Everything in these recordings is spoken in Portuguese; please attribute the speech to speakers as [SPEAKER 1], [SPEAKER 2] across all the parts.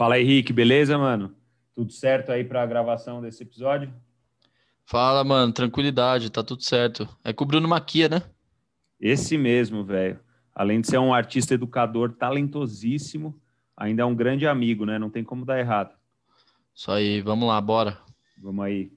[SPEAKER 1] Fala Rick, beleza, mano? Tudo certo aí para a gravação desse episódio?
[SPEAKER 2] Fala, mano, tranquilidade, tá tudo certo. É com o Bruno Maquia, né?
[SPEAKER 1] Esse mesmo, velho. Além de ser um artista educador talentosíssimo, ainda é um grande amigo, né? Não tem como dar errado.
[SPEAKER 2] Isso aí, vamos lá, bora.
[SPEAKER 1] Vamos aí.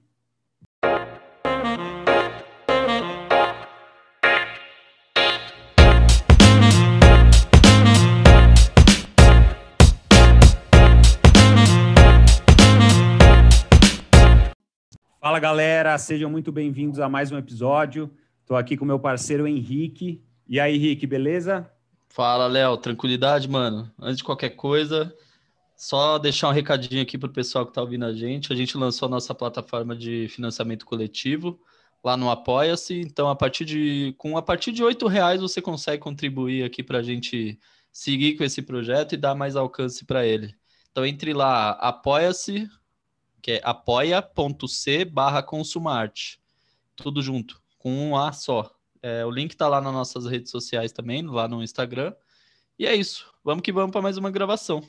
[SPEAKER 1] Galera, sejam muito bem-vindos a mais um episódio. Estou aqui com meu parceiro Henrique. E aí, Henrique, beleza?
[SPEAKER 2] Fala, Léo, tranquilidade, mano. Antes de qualquer coisa, só deixar um recadinho aqui para o pessoal que está ouvindo a gente. A gente lançou a nossa plataforma de financiamento coletivo lá no Apoia-se. Então, a partir de com a partir de oito reais você consegue contribuir aqui para a gente seguir com esse projeto e dar mais alcance para ele. Então, entre lá, apoia-se que é apoia.c barra consumarte. Tudo junto, com um A só. É, o link tá lá nas nossas redes sociais também, lá no Instagram. E é isso. Vamos que vamos para mais uma gravação.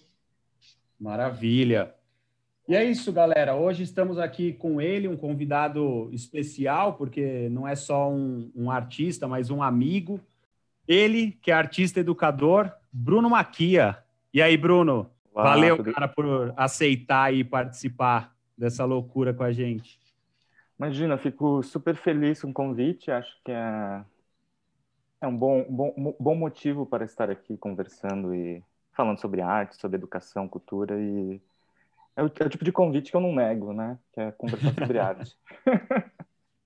[SPEAKER 1] Maravilha. E é isso, galera. Hoje estamos aqui com ele, um convidado especial, porque não é só um, um artista, mas um amigo. Ele, que é artista educador, Bruno Maquia. E aí, Bruno? Olá, Valeu, tudo... cara, por aceitar e participar dessa loucura com a gente.
[SPEAKER 3] Imagina, fico super feliz com o convite. Acho que é, é um bom, bom, bom motivo para estar aqui conversando e falando sobre arte, sobre educação, cultura e é o, é o tipo de convite que eu não nego, né? Que é conversar sobre arte.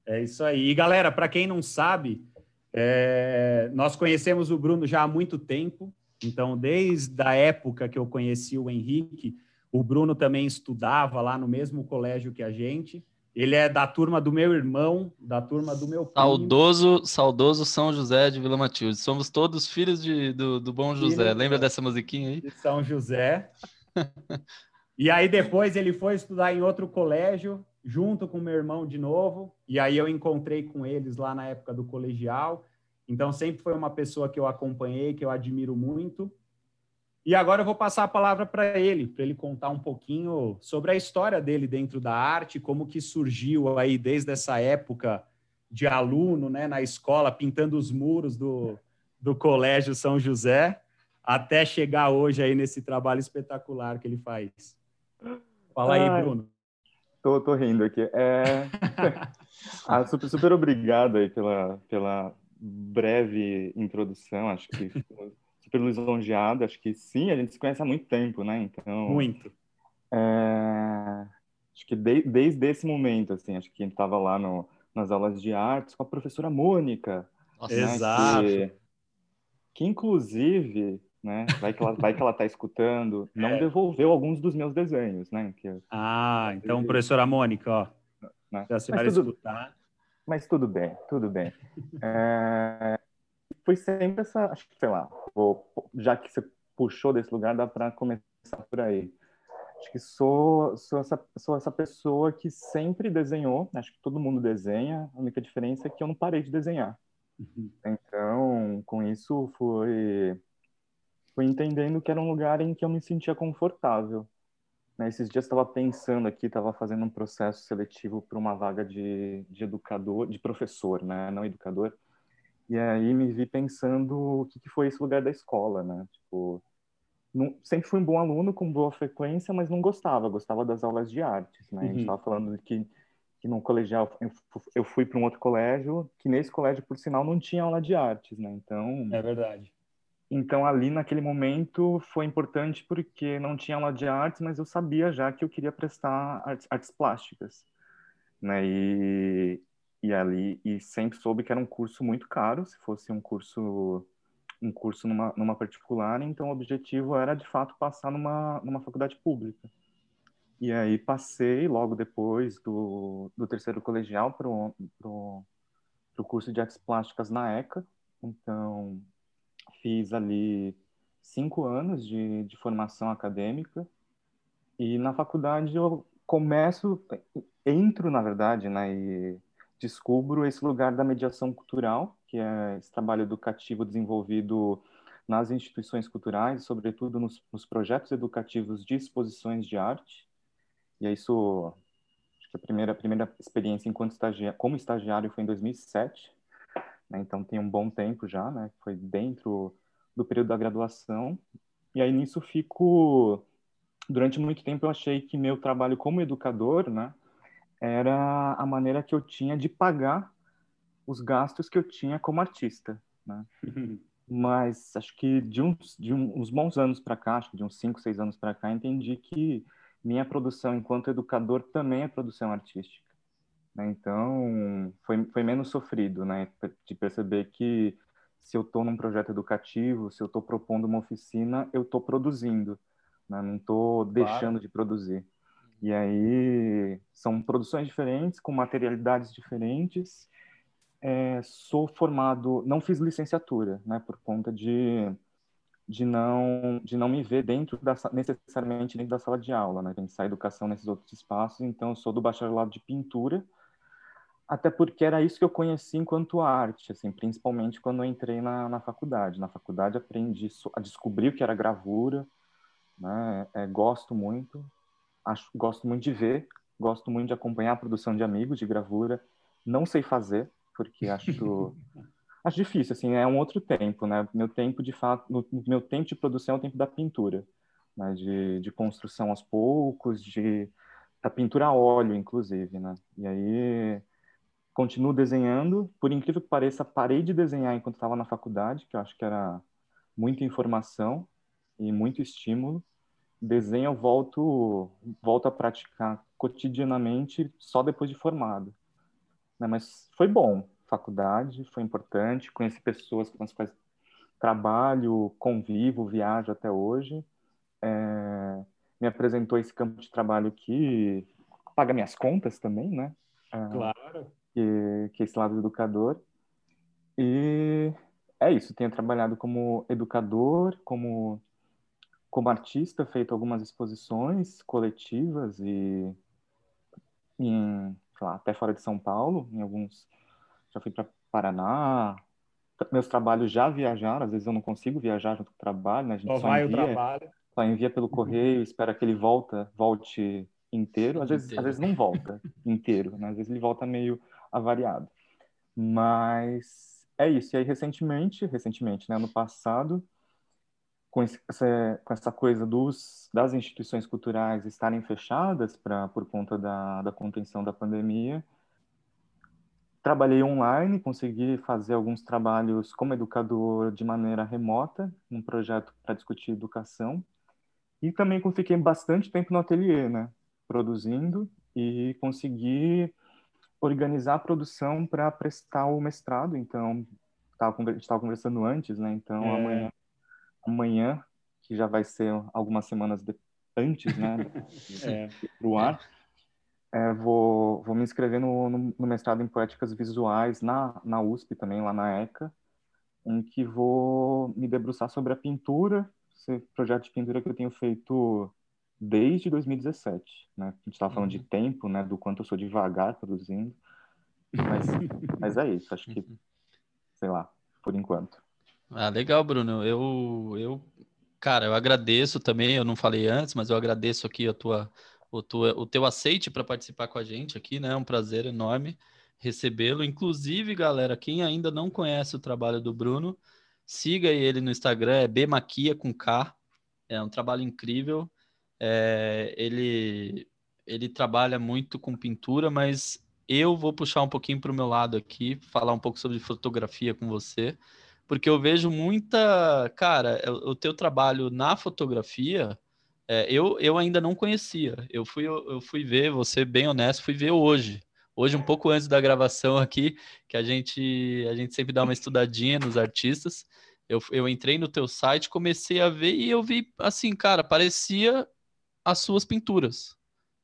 [SPEAKER 1] É isso aí. E galera, para quem não sabe, é... nós conhecemos o Bruno já há muito tempo. Então, desde a época que eu conheci o Henrique, o Bruno também estudava lá no mesmo colégio que a gente. Ele é da turma do meu irmão, da turma do meu
[SPEAKER 2] pai. Saudoso, saudoso São José de Vila Matilde. Somos todos filhos de, do, do bom José. Filho Lembra dessa musiquinha aí?
[SPEAKER 1] De São José. e aí depois ele foi estudar em outro colégio, junto com meu irmão de novo. E aí eu encontrei com eles lá na época do colegial. Então sempre foi uma pessoa que eu acompanhei, que eu admiro muito. E agora eu vou passar a palavra para ele, para ele contar um pouquinho sobre a história dele dentro da arte, como que surgiu aí desde essa época de aluno, né, na escola, pintando os muros do, do Colégio São José, até chegar hoje aí nesse trabalho espetacular que ele faz. Fala aí, Ai, Bruno.
[SPEAKER 3] Tô, tô rindo aqui. É... ah, super, super obrigado aí pela, pela breve introdução. Acho que super lisonjeado. Acho que sim, a gente se conhece há muito tempo, né? Então.
[SPEAKER 1] Muito.
[SPEAKER 3] É, acho que de, desde esse momento, assim, acho que a gente estava lá no, nas aulas de artes com a professora Mônica.
[SPEAKER 1] Nossa, né? Exato.
[SPEAKER 3] Que, que, inclusive, né? Vai que ela, vai que ela tá escutando, não é. devolveu alguns dos meus desenhos, né? Que,
[SPEAKER 1] ah, então, professora Mônica, ó. Né? Já você vai tudo, escutar.
[SPEAKER 3] Mas tudo bem, tudo bem. É, foi sempre essa, acho que, sei lá, vou, já que você puxou desse lugar, dá para começar por aí. Acho que sou, sou, essa, sou essa pessoa que sempre desenhou, acho que todo mundo desenha, a única diferença é que eu não parei de desenhar. Uhum. Então, com isso, fui, fui entendendo que era um lugar em que eu me sentia confortável. Né, esses dias estava pensando aqui, estava fazendo um processo seletivo para uma vaga de, de educador, de professor, né, não educador, e aí me vi pensando o que, que foi esse lugar da escola, né? Tipo, não, sempre fui um bom aluno com boa frequência, mas não gostava, gostava das aulas de artes, né? Uhum. A gente estava uhum. falando que que no colegial eu, eu fui para um outro colégio, que nesse colégio por sinal não tinha aula de artes, né? Então
[SPEAKER 1] É verdade.
[SPEAKER 3] Então ali naquele momento foi importante porque não tinha aula de artes, mas eu sabia já que eu queria prestar artes, artes plásticas, né? E, e ali e sempre soube que era um curso muito caro se fosse um curso um curso numa, numa particular então o objetivo era de fato passar numa numa faculdade pública. E aí passei logo depois do, do terceiro colegial para o curso de artes plásticas na ECA. Então fiz ali cinco anos de, de formação acadêmica. E na faculdade eu começo entro na verdade né e descubro esse lugar da mediação cultural, que é esse trabalho educativo desenvolvido nas instituições culturais, sobretudo nos, nos projetos educativos de exposições de arte. E é isso, acho que a primeira, a primeira experiência enquanto estagiário, como estagiário foi em 2007, né? então tem um bom tempo já, né? Foi dentro do período da graduação. E aí nisso fico durante muito tempo eu achei que meu trabalho como educador, né, era a maneira que eu tinha de pagar os gastos que eu tinha como artista, né? Mas acho que de uns, de uns bons anos para cá, acho que de uns cinco, seis anos para cá, entendi que minha produção enquanto educador também é produção artística. Né? Então, foi, foi menos sofrido, né? De perceber que se eu estou num projeto educativo, se eu estou propondo uma oficina, eu estou produzindo né? não estou deixando claro. de produzir. E aí são produções diferentes, com materialidades diferentes. É, sou formado, não fiz licenciatura, né, por conta de de não de não me ver dentro da necessariamente dentro da sala de aula, né, pensar educação nesses outros espaços. Então, sou do bacharelado de pintura, até porque era isso que eu conheci enquanto arte, assim, principalmente quando eu entrei na, na faculdade. Na faculdade aprendi a descobrir o que era gravura, né? É, gosto muito, acho, gosto muito de ver, gosto muito de acompanhar a produção de amigos de gravura. Não sei fazer, porque acho acho difícil, assim, é um outro tempo, né? Meu tempo de fato, meu tempo de produção é o tempo da pintura, né? De, de construção aos poucos, de da pintura a óleo, inclusive, né? E aí continuo desenhando, por incrível que pareça, parei de desenhar enquanto estava na faculdade, que eu acho que era muita informação e muito estímulo desenho eu volto, volto a praticar cotidianamente só depois de formado. Né? Mas foi bom, faculdade foi importante, conheci pessoas com as quais trabalho, convivo, viajo até hoje. É, me apresentou esse campo de trabalho que paga minhas contas também, né?
[SPEAKER 1] É, claro.
[SPEAKER 3] Que, que é esse lado educador. E é isso, tenho trabalhado como educador, como como artista, feito algumas exposições coletivas e em, lá, até fora de São Paulo, em alguns já fui para Paraná. Meus trabalhos já viajaram, às vezes eu não consigo viajar junto com o trabalho, né? A gente
[SPEAKER 1] só, só vai envia, o trabalho.
[SPEAKER 3] Só envia pelo correio, espera que ele volta, volte inteiro. Às vezes, inteiro. às vezes não volta inteiro, né? Às vezes ele volta meio avariado. Mas é isso. E aí recentemente, recentemente, né, no passado, com, essa, com essa coisa dos, das instituições culturais estarem fechadas pra, por conta da, da contenção da pandemia, trabalhei online, consegui fazer alguns trabalhos como educador de maneira remota, um projeto para discutir educação, e também fiquei bastante tempo no ateliê, né, produzindo, e consegui organizar a produção para prestar o mestrado, então, tava, a gente estava conversando antes, né, então é. amanhã amanhã, que já vai ser algumas semanas de, antes, né, é. pro ar, é, vou, vou me inscrever no, no, no, mestrado em Poéticas Visuais na, na USP também, lá na ECA, em que vou me debruçar sobre a pintura, esse projeto de pintura que eu tenho feito desde 2017, né? A gente estava falando uhum. de tempo, né? Do quanto eu sou devagar produzindo, mas, mas é isso. Acho que, sei lá, por enquanto.
[SPEAKER 2] Ah, legal, Bruno. Eu, eu, cara, eu agradeço também. Eu não falei antes, mas eu agradeço aqui a tua, o, tua, o teu aceite para participar com a gente aqui, né? É um prazer enorme recebê-lo. Inclusive, galera, quem ainda não conhece o trabalho do Bruno, siga ele no Instagram, é bmaquia com K. É um trabalho incrível. É, ele, ele trabalha muito com pintura, mas eu vou puxar um pouquinho para o meu lado aqui, falar um pouco sobre fotografia com você porque eu vejo muita. Cara, o, teu trabalho na fotografia, é, eu, eu ainda não conhecia. Eu fui, eu fui ver, ser bem honesto, fui ver hoje. Hoje, um pouco antes da gravação aqui, que a gente, a gente sempre dá uma estudadinha nos artistas. Eu, eu entrei no teu site, comecei a ver e eu vi, assim, cara, parecia as suas pinturas.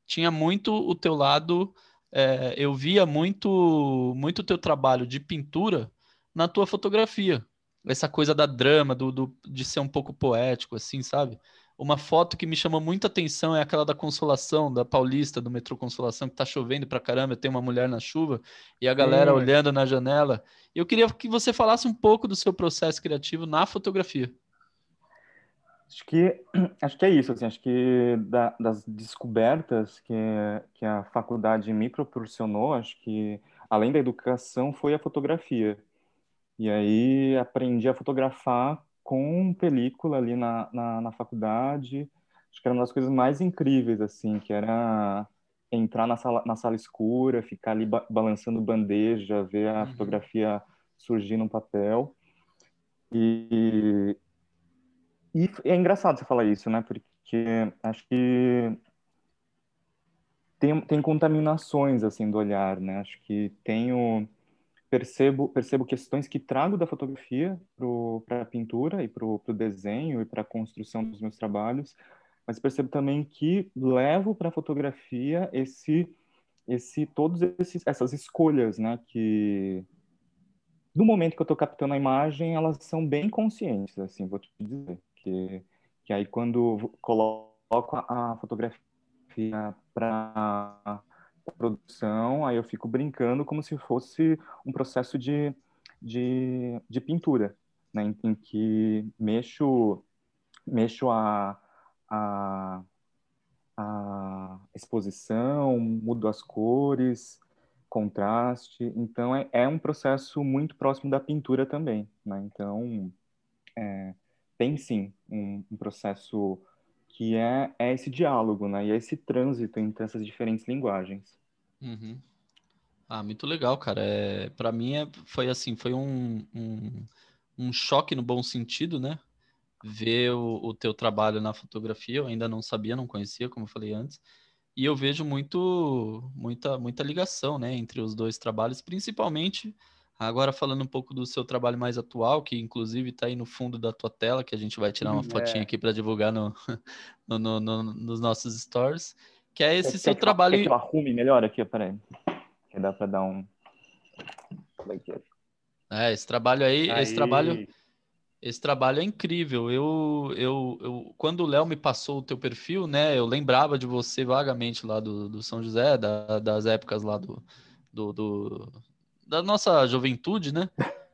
[SPEAKER 2] Tinha muito o teu lado, é, eu via muito muito teu trabalho de pintura na tua fotografia essa coisa da drama, do, do, de ser um pouco poético, assim, sabe? Uma foto que me chamou muita atenção é aquela da Consolação, da Paulista, do metrô Consolação, que tá chovendo pra caramba, tem uma mulher na chuva e a galera olhando na janela. Eu queria que você falasse um pouco do seu processo criativo na fotografia.
[SPEAKER 3] Acho que, acho que é isso, assim, acho que da, das descobertas que, que a faculdade me proporcionou, acho que além da educação foi a fotografia. E aí aprendi a fotografar com película ali na, na, na faculdade. Acho que era uma das coisas mais incríveis, assim, que era entrar na sala, na sala escura, ficar ali ba balançando bandeja, ver a uhum. fotografia surgir no papel. E, e é engraçado você falar isso, né? Porque acho que tem, tem contaminações assim do olhar, né? Acho que tenho percebo percebo questões que trago da fotografia para a pintura e para o desenho e para a construção dos meus trabalhos, mas percebo também que levo para a fotografia esse esse todos esses essas escolhas, né? Que no momento que eu estou captando a imagem, elas são bem conscientes, assim, vou te dizer que, que aí quando coloco a fotografia para produção, aí eu fico brincando como se fosse um processo de, de, de pintura, né, em, em, que mexo, mexo a, a, a exposição, mudo as cores, contraste, então é, é um processo muito próximo da pintura também, né? Então, é, tem sim um, um processo que é, é esse diálogo, né? E é esse trânsito entre essas diferentes linguagens.
[SPEAKER 2] Uhum. Ah, muito legal, cara. É, para mim é, foi assim, foi um, um, um, choque no bom sentido, né? Ver o, o teu trabalho na fotografia, eu ainda não sabia, não conhecia, como eu falei antes. E eu vejo muito, muita, muita ligação, né, entre os dois trabalhos, principalmente Agora falando um pouco do seu trabalho mais atual, que inclusive está aí no fundo da tua tela, que a gente vai tirar uma fotinha é. aqui para divulgar no, no, no, no, nos nossos stories, que é esse seu trabalho.
[SPEAKER 3] Quer que eu arrume melhor aqui, peraí. Que dá para dar um.
[SPEAKER 2] É, esse trabalho aí, aí, esse trabalho, esse trabalho é incrível. Eu, eu, eu quando o Léo me passou o teu perfil, né, eu lembrava de você vagamente lá do, do São José, da, das épocas lá do, do, do da nossa juventude, né?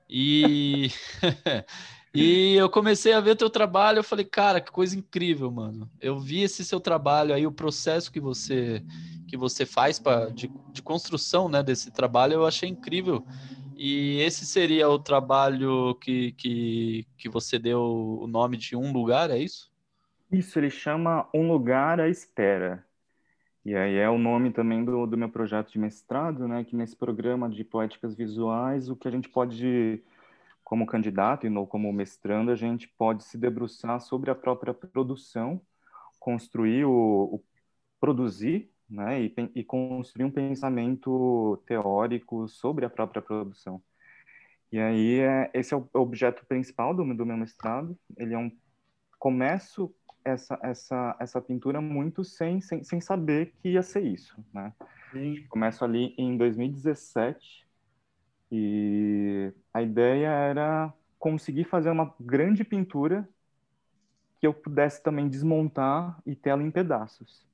[SPEAKER 2] E e eu comecei a ver teu trabalho, eu falei, cara, que coisa incrível, mano. Eu vi esse seu trabalho aí, o processo que você que você faz para de, de construção, né, desse trabalho, eu achei incrível. E esse seria o trabalho que, que, que você deu o nome de Um Lugar, é isso?
[SPEAKER 3] Isso, ele chama Um Lugar à Espera. E aí é o nome também do, do meu projeto de mestrado, né? Que nesse programa de poéticas visuais, o que a gente pode, como candidato e como mestrando, a gente pode se debruçar sobre a própria produção, construir o, o produzir, né? E, e construir um pensamento teórico sobre a própria produção. E aí é, esse é o objeto principal do, do meu mestrado. Ele é um começo essa, essa, essa pintura muito sem, sem, sem saber que ia ser isso, né? Sim. Começo ali em 2017 e a ideia era conseguir fazer uma grande pintura que eu pudesse também desmontar e ter ela em pedaços,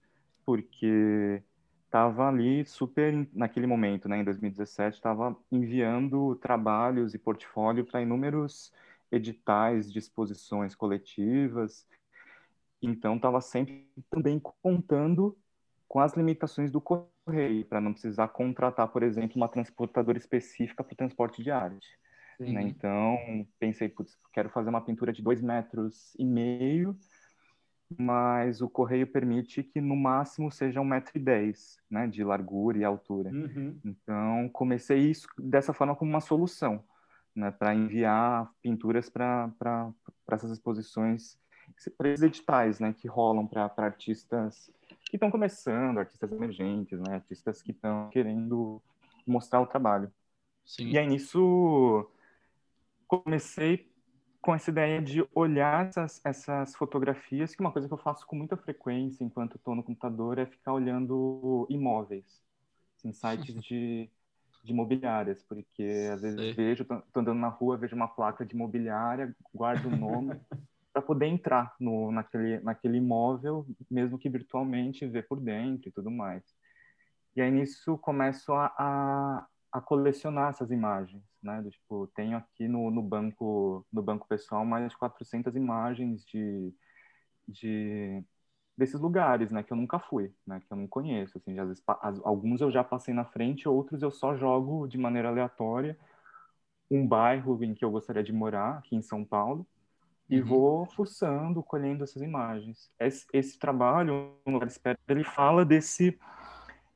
[SPEAKER 3] porque estava ali super naquele momento, né, em 2017, estava enviando trabalhos e portfólio para inúmeros editais de exposições coletivas então, estava sempre também contando com as limitações do correio, para não precisar contratar, por exemplo, uma transportadora específica para o transporte de arte. Né? Então, pensei, putz, quero fazer uma pintura de dois metros e meio, mas o correio permite que no máximo seja um metro e dez, né, de largura e altura. Uhum. Então, comecei isso dessa forma como uma solução, né, para enviar pinturas para essas exposições para esses editais, né, que rolam para artistas que estão começando, artistas emergentes, né, artistas que estão querendo mostrar o trabalho. Sim. E aí nisso comecei com essa ideia de olhar essas, essas fotografias, que uma coisa que eu faço com muita frequência enquanto estou no computador é ficar olhando imóveis, assim, sites de, de imobiliárias, porque às vezes Sei. vejo, estou andando na rua, vejo uma placa de imobiliária, guardo o nome para poder entrar no, naquele, naquele imóvel, mesmo que virtualmente, ver por dentro e tudo mais. E aí nisso começo a, a, a colecionar essas imagens, né? Do, tipo, tenho aqui no, no banco no banco pessoal mais de 400 imagens de, de desses lugares, né, que eu nunca fui, né, que eu não conheço, assim, às vezes, alguns eu já passei na frente, outros eu só jogo de maneira aleatória um bairro em que eu gostaria de morar, aqui em São Paulo, e uhum. vou fuçando, colhendo essas imagens. Esse, esse trabalho, no lugar espera, ele fala desse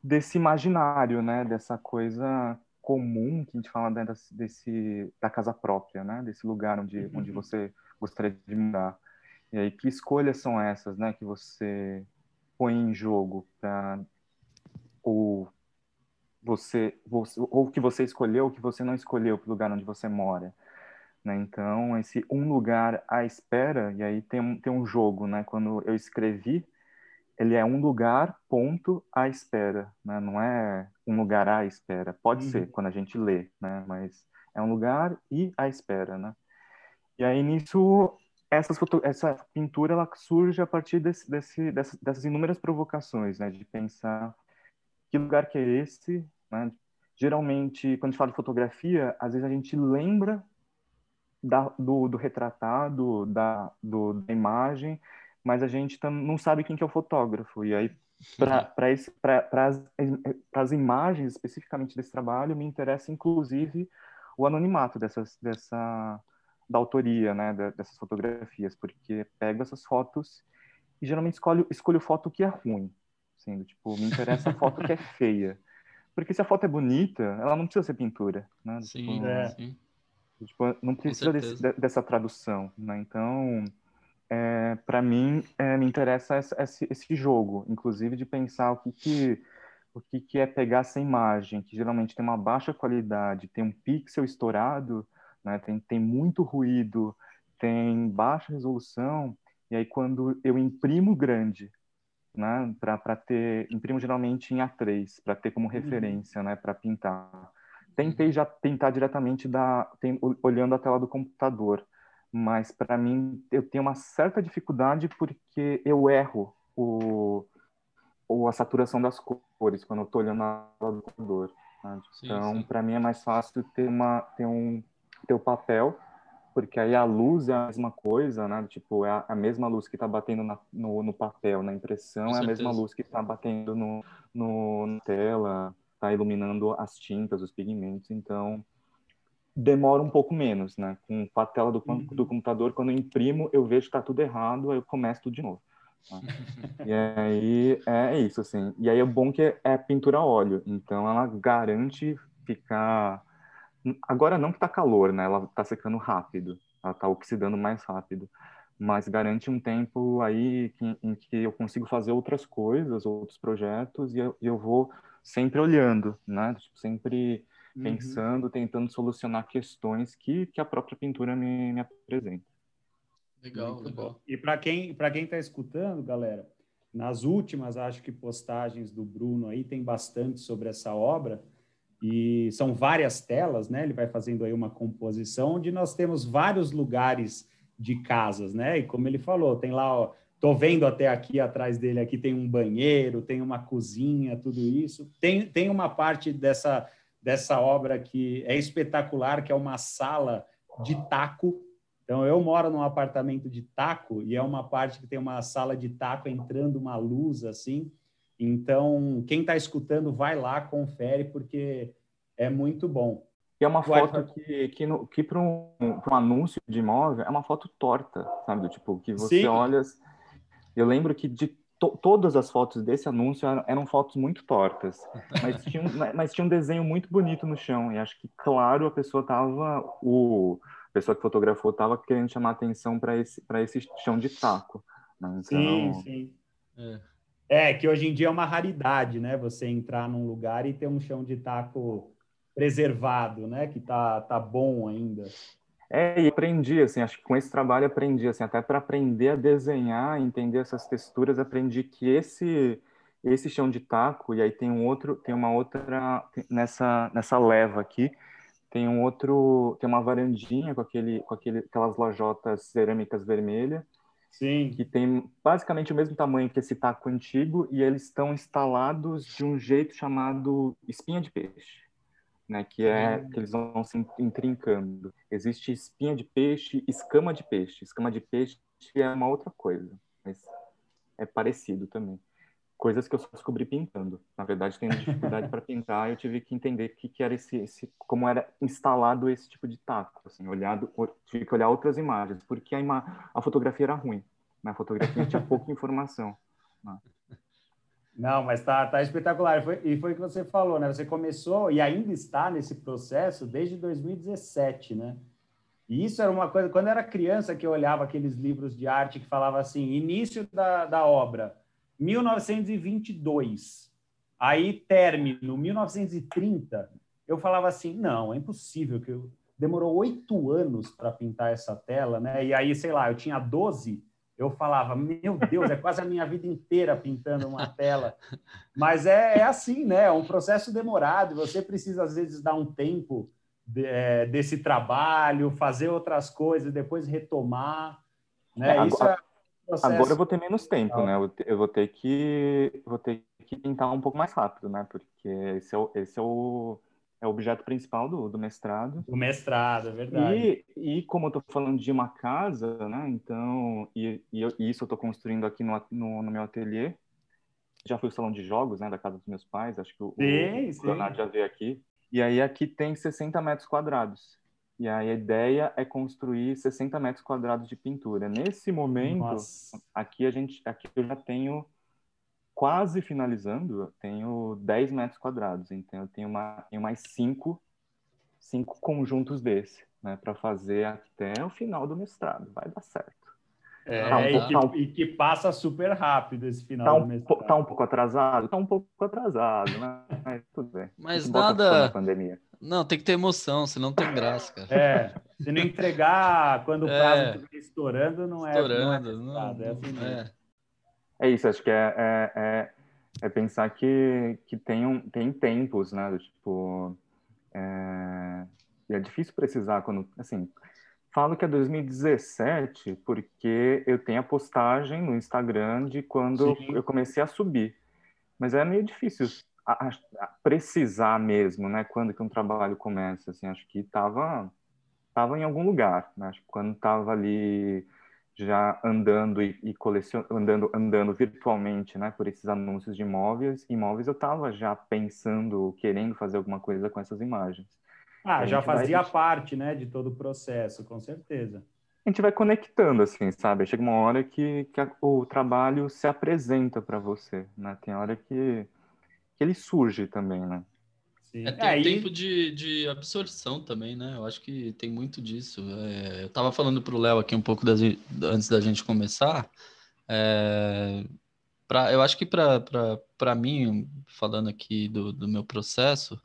[SPEAKER 3] desse imaginário, né, dessa coisa comum que a gente fala né, desse da casa própria, né, desse lugar onde uhum. onde você gostaria de morar. E aí, que escolhas são essas, né, que você põe em jogo para ou você, você ou que você escolheu, ou que você não escolheu para o lugar onde você mora. Né? Então, esse um lugar à espera, e aí tem um, tem um jogo, né? Quando eu escrevi, ele é um lugar, ponto, à espera, né? Não é um lugar à espera. Pode uhum. ser, quando a gente lê, né? Mas é um lugar e à espera, né? E aí, nisso, essas essa pintura, ela surge a partir desse, desse, dessas, dessas inúmeras provocações, né? De pensar que lugar que é esse, né? Geralmente, quando a gente fala de fotografia, às vezes a gente lembra da, do, do, retratado, da, do, da imagem, mas a gente não sabe quem que é o fotógrafo. E aí, para as, as imagens especificamente desse trabalho, me interessa inclusive o anonimato dessas, dessa, da autoria né, dessas fotografias, porque pego essas fotos e geralmente escolho, escolho foto que é ruim. Sendo, tipo, me interessa a foto que é feia. Porque se a foto é bonita, ela não precisa ser pintura, né?
[SPEAKER 2] Sim,
[SPEAKER 3] tipo,
[SPEAKER 2] é. sim.
[SPEAKER 3] Tipo, não precisa desse, dessa tradução, né? Então, é, para mim, é, me interessa esse, esse, jogo, inclusive de pensar o que que o que, que é pegar essa imagem, que geralmente tem uma baixa qualidade, tem um pixel estourado, né? tem, tem muito ruído, tem baixa resolução, e aí quando eu imprimo grande, né, para ter, imprimo geralmente em A3, para ter como uhum. referência, né, para pintar. Tentei já tentar diretamente da, tem, olhando a tela do computador, mas para mim eu tenho uma certa dificuldade porque eu erro o, o a saturação das cores quando eu estou olhando a tela do computador. Né? Então, para mim é mais fácil ter uma ter um ter o papel porque aí a luz é a mesma coisa, né? Tipo, é a, mesma luz que está batendo na, no, no, papel, na impressão, é a mesma luz que está batendo no, no, na tela, está iluminando as tintas, os pigmentos. Então, demora um pouco menos, né? Com a tela do, uhum. do computador, quando eu imprimo, eu vejo que está tudo errado, aí eu começo tudo de novo. Né? e aí é isso, assim. E aí é bom que é, é pintura a óleo, então ela garante ficar Agora não que está calor, né? Ela está secando rápido, ela está oxidando mais rápido, mas garante um tempo aí que, em que eu consigo fazer outras coisas, outros projetos e eu, eu vou sempre olhando, né? Tipo, sempre uhum. pensando, tentando solucionar questões que, que a própria pintura me, me apresenta.
[SPEAKER 2] Legal, Muito legal. Bom.
[SPEAKER 1] E para quem para quem está escutando, galera, nas últimas acho que postagens do Bruno aí tem bastante sobre essa obra e são várias telas, né? Ele vai fazendo aí uma composição onde nós temos vários lugares de casas, né? E como ele falou, tem lá, ó, tô vendo até aqui atrás dele aqui tem um banheiro, tem uma cozinha, tudo isso. Tem tem uma parte dessa dessa obra que é espetacular, que é uma sala de taco. Então eu moro num apartamento de taco e é uma parte que tem uma sala de taco entrando uma luz assim. Então, quem está escutando, vai lá, confere, porque é muito bom.
[SPEAKER 3] E é uma foto que, que, que para um, um, anúncio de imóvel, é uma foto torta, sabe? Tipo, que você Sim. olha... Eu lembro que de to, todas as fotos desse anúncio eram, eram fotos muito tortas, mas tinha, um, mas tinha um desenho muito bonito no chão, e acho que, claro, a pessoa tava... O, a pessoa que fotografou estava querendo chamar atenção para esse, esse chão de taco. Né?
[SPEAKER 1] Então... Sim, sim. É. É, que hoje em dia é uma raridade, né? Você entrar num lugar e ter um chão de taco preservado, né? Que tá, tá bom ainda.
[SPEAKER 3] É, e aprendi, assim, acho que com esse trabalho aprendi, assim, até para aprender a desenhar, entender essas texturas, aprendi que esse esse chão de taco, e aí tem um outro, tem uma outra, nessa, nessa leva aqui, tem um outro, tem uma varandinha com aquele, com aquele, aquelas lojotas cerâmicas vermelhas,
[SPEAKER 1] Sim.
[SPEAKER 3] que tem basicamente o mesmo tamanho que esse taco antigo e eles estão instalados de um jeito chamado espinha de peixe, né? Que é hum. que eles vão se intrincando. Existe espinha de peixe, escama de peixe. Escama de peixe é uma outra coisa. mas é parecido também. Coisas que eu só descobri pintando. Na verdade, tendo dificuldade para pintar, eu tive que entender que, que era esse, esse, como era instalado esse tipo de tato, assim, olhado, tive que olhar outras imagens, porque a, ima a fotografia era ruim. Na fotografia tinha pouca informação. Né?
[SPEAKER 1] Não, mas tá, tá espetacular. E foi, e foi o que você falou, né? Você começou e ainda está nesse processo desde 2017, né? E isso era uma coisa, quando eu era criança que eu olhava aqueles livros de arte que falava assim, início da, da obra, 1922, aí término, 1930, eu falava assim, não, é impossível que eu... Demorou oito anos para pintar essa tela, né? E aí, sei lá, eu tinha 12, eu falava, meu Deus, é quase a minha vida inteira pintando uma tela. Mas é, é assim, né? É um processo demorado, você precisa, às vezes, dar um tempo de, é, desse trabalho, fazer outras coisas, depois retomar. Né?
[SPEAKER 3] É, Isso agora, é um agora eu vou ter menos tempo, né? Eu vou ter que vou ter que pintar um pouco mais rápido, né? Porque esse é o, esse é o, é o objeto principal do, do mestrado.
[SPEAKER 1] Do mestrado, é verdade.
[SPEAKER 3] E, e como eu estou falando de uma casa, né? Então, e, e, eu, e isso eu estou construindo aqui no, no, no, meu ateliê. Já fui o salão de jogos, né? Da casa dos meus pais. Acho que o, sim, o Leonardo já veio aqui. E aí aqui tem 60 metros quadrados. E aí a ideia é construir 60 metros quadrados de pintura. Nesse momento, Nossa. aqui a gente, aqui eu já tenho quase finalizando, eu tenho 10 metros quadrados. Então eu tenho, uma, tenho mais cinco, cinco conjuntos desse, né, para fazer até o final do mestrado. Vai dar certo.
[SPEAKER 1] É, tá um e, que, tá e, que, passa super rápido esse final tá
[SPEAKER 3] um, do mestrado. Tá um pouco atrasado? Tá um pouco atrasado, né? Mas tudo bem.
[SPEAKER 2] Mas nada... Pandemia. Não, tem que ter emoção, senão tem graça, cara.
[SPEAKER 1] É, se não entregar quando o é. prazo é. estiver estourando, não é
[SPEAKER 2] Estourando, não é, não, é, assim
[SPEAKER 3] é. É isso, acho que é, é, é, é, pensar que, que tem, um, tem tempos, né? Tipo, é, é difícil precisar quando, assim, Falo que é 2017 porque eu tenho a postagem no Instagram de quando Sim. eu comecei a subir. Mas é meio difícil a, a precisar mesmo, né? Quando que um trabalho começa, assim. Acho que estava tava em algum lugar, né? Acho que quando estava ali já andando e, e colecionando, andando, andando virtualmente, né? Por esses anúncios de imóveis, imóveis eu estava já pensando, querendo fazer alguma coisa com essas imagens.
[SPEAKER 1] Ah, já fazia vai... parte, né, de todo o processo, com certeza.
[SPEAKER 3] A gente vai conectando, assim, sabe? Chega uma hora que, que a, o trabalho se apresenta para você, né? Tem hora que, que ele surge também, né?
[SPEAKER 2] Sim. É, tem é, um e... tempo de, de absorção também, né? Eu acho que tem muito disso. É, eu estava falando para o Léo aqui um pouco das, antes da gente começar. É, pra, eu acho que para mim, falando aqui do, do meu processo,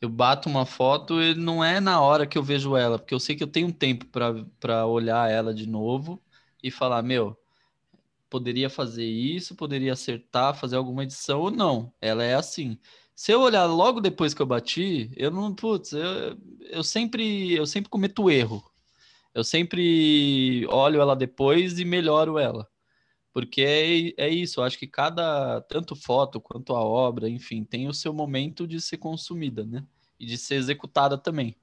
[SPEAKER 2] eu bato uma foto e não é na hora que eu vejo ela, porque eu sei que eu tenho um tempo para olhar ela de novo e falar, meu, poderia fazer isso, poderia acertar, fazer alguma edição ou não. Ela é assim. Se eu olhar logo depois que eu bati, eu não, putz, eu, eu sempre eu sempre cometo erro. Eu sempre olho ela depois e melhoro ela. Porque é, é isso, eu acho que cada, tanto foto quanto a obra, enfim, tem o seu momento de ser consumida, né? E de ser executada também.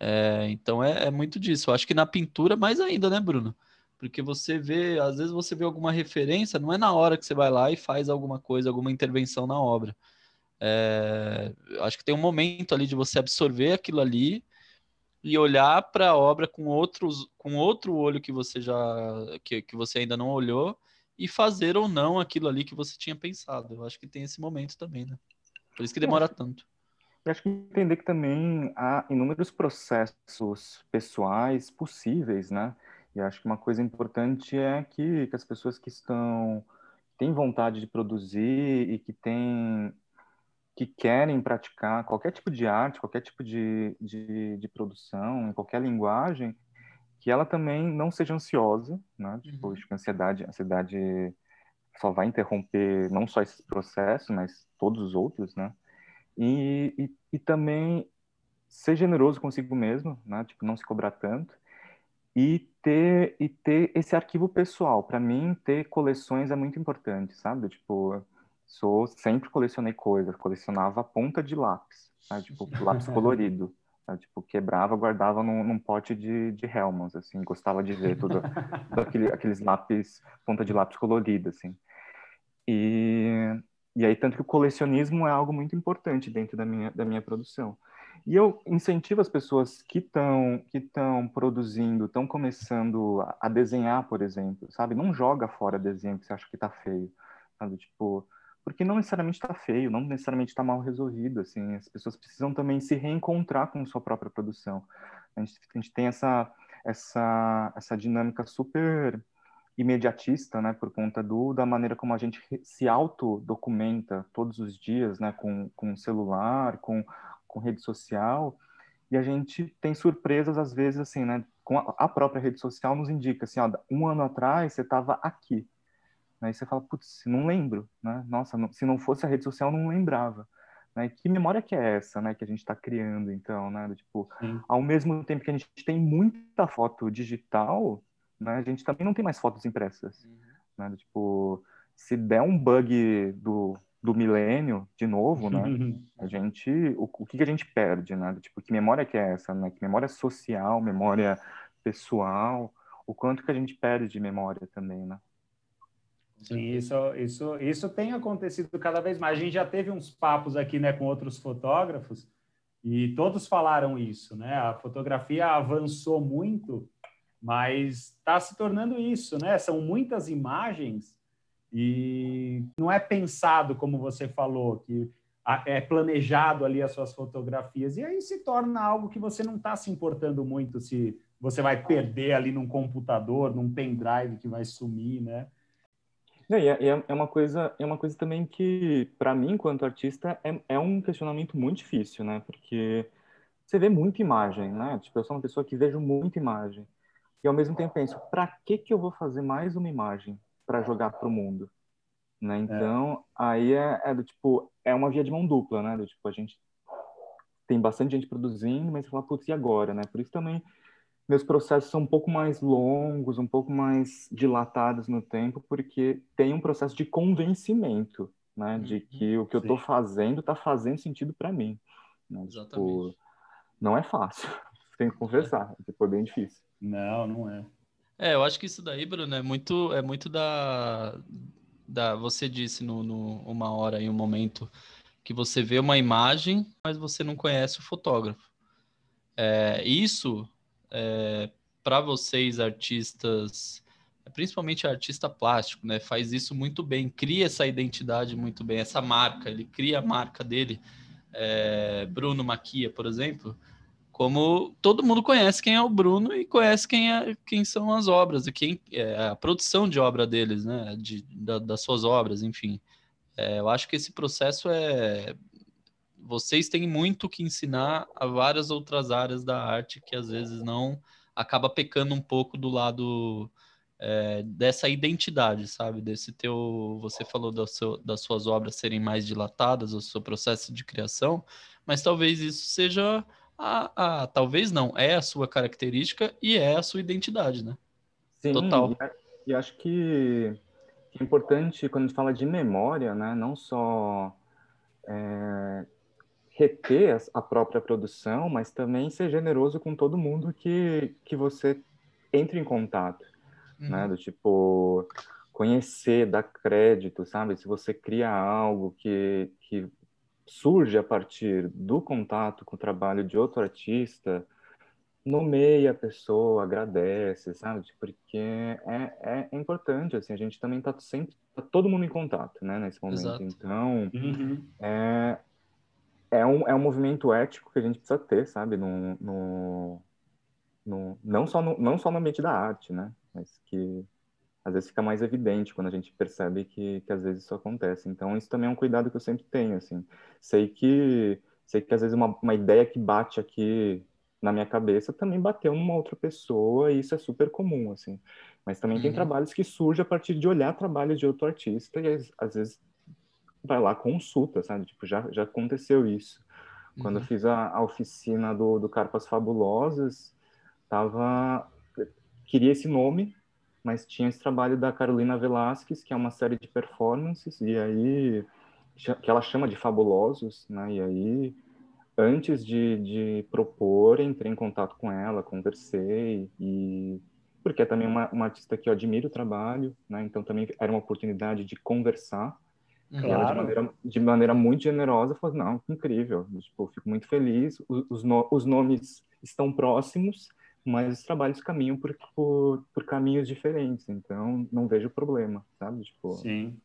[SPEAKER 2] É, então é, é, muito disso. Eu acho que na pintura mais ainda, né, Bruno? Porque você vê, às vezes você vê alguma referência, não é na hora que você vai lá e faz alguma coisa, alguma intervenção na obra. É, acho que tem um momento ali de você absorver aquilo ali e olhar para a obra com outros, com outro olho que você já que, que você ainda não olhou e fazer ou não aquilo ali que você tinha pensado. Eu acho que tem esse momento também, né? Por isso que demora tanto.
[SPEAKER 3] Eu acho que entender que também há inúmeros processos pessoais possíveis, né? E acho que uma coisa importante é que, que as pessoas que estão têm vontade de produzir e que têm que querem praticar qualquer tipo de arte, qualquer tipo de, de, de produção, em qualquer linguagem, que ela também não seja ansiosa, né? Tipo, uhum. acho que a ansiedade, a ansiedade só vai interromper não só esse processo, mas todos os outros, né? E, e, e, também ser generoso consigo mesmo, né? Tipo, não se cobrar tanto e ter e ter esse arquivo pessoal. Para mim, ter coleções é muito importante, sabe? Tipo, sou sempre colecionei coisas, colecionava ponta de lápis, né? tipo lápis colorido Tipo, quebrava, guardava num, num pote de, de Hellmann's, assim, gostava de ver tudo, aqueles lápis, ponta de lápis colorida, assim. E, e aí, tanto que o colecionismo é algo muito importante dentro da minha, da minha produção. E eu incentivo as pessoas que estão que estão produzindo, estão começando a, a, desenhar, por exemplo, sabe? Não joga fora desenho que você acha que está feio, sabe? Tipo, porque não necessariamente está feio, não necessariamente está mal resolvido, assim, as pessoas precisam também se reencontrar com sua própria produção. A gente, a gente tem essa, essa, essa dinâmica super imediatista, né, por conta do, da maneira como a gente se autodocumenta todos os dias, né, com, com celular, com, com rede social, e a gente tem surpresas às vezes, assim, né, com a, a própria rede social nos indica, assim, ó, um ano atrás você estava aqui, Aí você fala, putz, não lembro, né? Nossa, não, se não fosse a rede social, não lembrava. Né? Que memória que é essa, né? Que a gente está criando, então, né? Tipo, Sim. ao mesmo tempo que a gente tem muita foto digital, né? A gente também não tem mais fotos impressas, uhum. né? Tipo, se der um bug do, do milênio de novo, né? a gente, o, o que, que a gente perde, né? Tipo, que memória que é essa, né? Que memória social, memória pessoal, o quanto que a gente perde de memória também, né?
[SPEAKER 1] Isso, isso, isso tem acontecido cada vez mais. A gente já teve uns papos aqui né, com outros fotógrafos e todos falaram isso, né? A fotografia avançou muito, mas está se tornando isso, né? São muitas imagens e não é pensado, como você falou, que é planejado ali as suas fotografias, e aí se torna algo que você não está se importando muito se você vai perder ali num computador, num pendrive que vai sumir, né?
[SPEAKER 3] É, é, é, uma coisa, é uma coisa também que, para mim, enquanto artista, é, é um questionamento muito difícil, né? Porque você vê muita imagem, né? Tipo, eu sou uma pessoa que vejo muita imagem. E ao mesmo tempo penso, para que que eu vou fazer mais uma imagem para jogar para o mundo? Né? É. Então, é. aí é, é, do tipo, é uma via de mão dupla, né? Do tipo, a gente tem bastante gente produzindo, mas você fala, putz, e agora, né? Por isso também meus processos são um pouco mais longos, um pouco mais dilatados no tempo, porque tem um processo de convencimento, né, de uhum. que o que eu estou fazendo está fazendo sentido para mim. Né? Tipo, Exatamente. Tipo, não é fácil, tem que conversar, é. foi bem difícil.
[SPEAKER 1] Não, não é.
[SPEAKER 2] É, eu acho que isso daí, Bruno, é muito, é muito da, da você disse no, no uma hora e um momento que você vê uma imagem, mas você não conhece o fotógrafo. É, isso é, para vocês, artistas, principalmente artista plástico, né? Faz isso muito bem, cria essa identidade muito bem, essa marca, ele cria a marca dele. É, Bruno Maquia, por exemplo, como todo mundo conhece quem é o Bruno e conhece quem, é, quem são as obras e quem é a produção de obra deles, né? De, da, das suas obras, enfim. É, eu acho que esse processo é vocês têm muito que ensinar a várias outras áreas da arte que às vezes não acaba pecando um pouco do lado é, dessa identidade, sabe? Desse teu, você falou seu, das suas obras serem mais dilatadas, o seu processo de criação, mas talvez isso seja a, a talvez não, é a sua característica e é a sua identidade, né?
[SPEAKER 3] Sim, Total. E acho que é importante quando a gente fala de memória, né? Não só é, reter a própria produção, mas também ser generoso com todo mundo que, que você entre em contato, né? uhum. né? Do tipo, conhecer, dar crédito, sabe? Se você cria algo que, que surge a partir do contato com o trabalho de outro artista, nomeia a pessoa, agradece, sabe? Porque é, é, é importante, assim, a gente também está sempre, tá todo mundo em contato, né, nesse momento. Exato. Então, uhum. é, é um, é um movimento ético que a gente precisa ter, sabe? No, no, no, não, só no, não só no ambiente da arte, né? Mas que às vezes fica mais evidente quando a gente percebe que, que às vezes isso acontece. Então, isso também é um cuidado que eu sempre tenho, assim. Sei que, sei que às vezes uma, uma ideia que bate aqui na minha cabeça também bateu numa outra pessoa e isso é super comum, assim. Mas também uhum. tem trabalhos que surgem a partir de olhar trabalhos de outro artista e às vezes vai lá, consulta, sabe? Tipo, já, já aconteceu isso. Quando uhum. eu fiz a, a, oficina do, do Carpas Fabulosas, tava... Queria esse nome, mas tinha esse trabalho da Carolina Velasquez, que é uma série de performances, e aí... Que ela chama de Fabulosos, né? E aí antes de, de propor, entrei em contato com ela, conversei e porque é também uma, uma artista que eu admiro o trabalho, né? Então também era uma oportunidade de conversar. Claro. E ela de maneira, de maneira muito generosa falou: não, incrível, tipo, fico muito feliz. Os, os, no, os nomes estão próximos, mas os trabalhos caminham por, por, por, caminhos diferentes, então não vejo problema, sabe? Tipo,
[SPEAKER 1] Sim.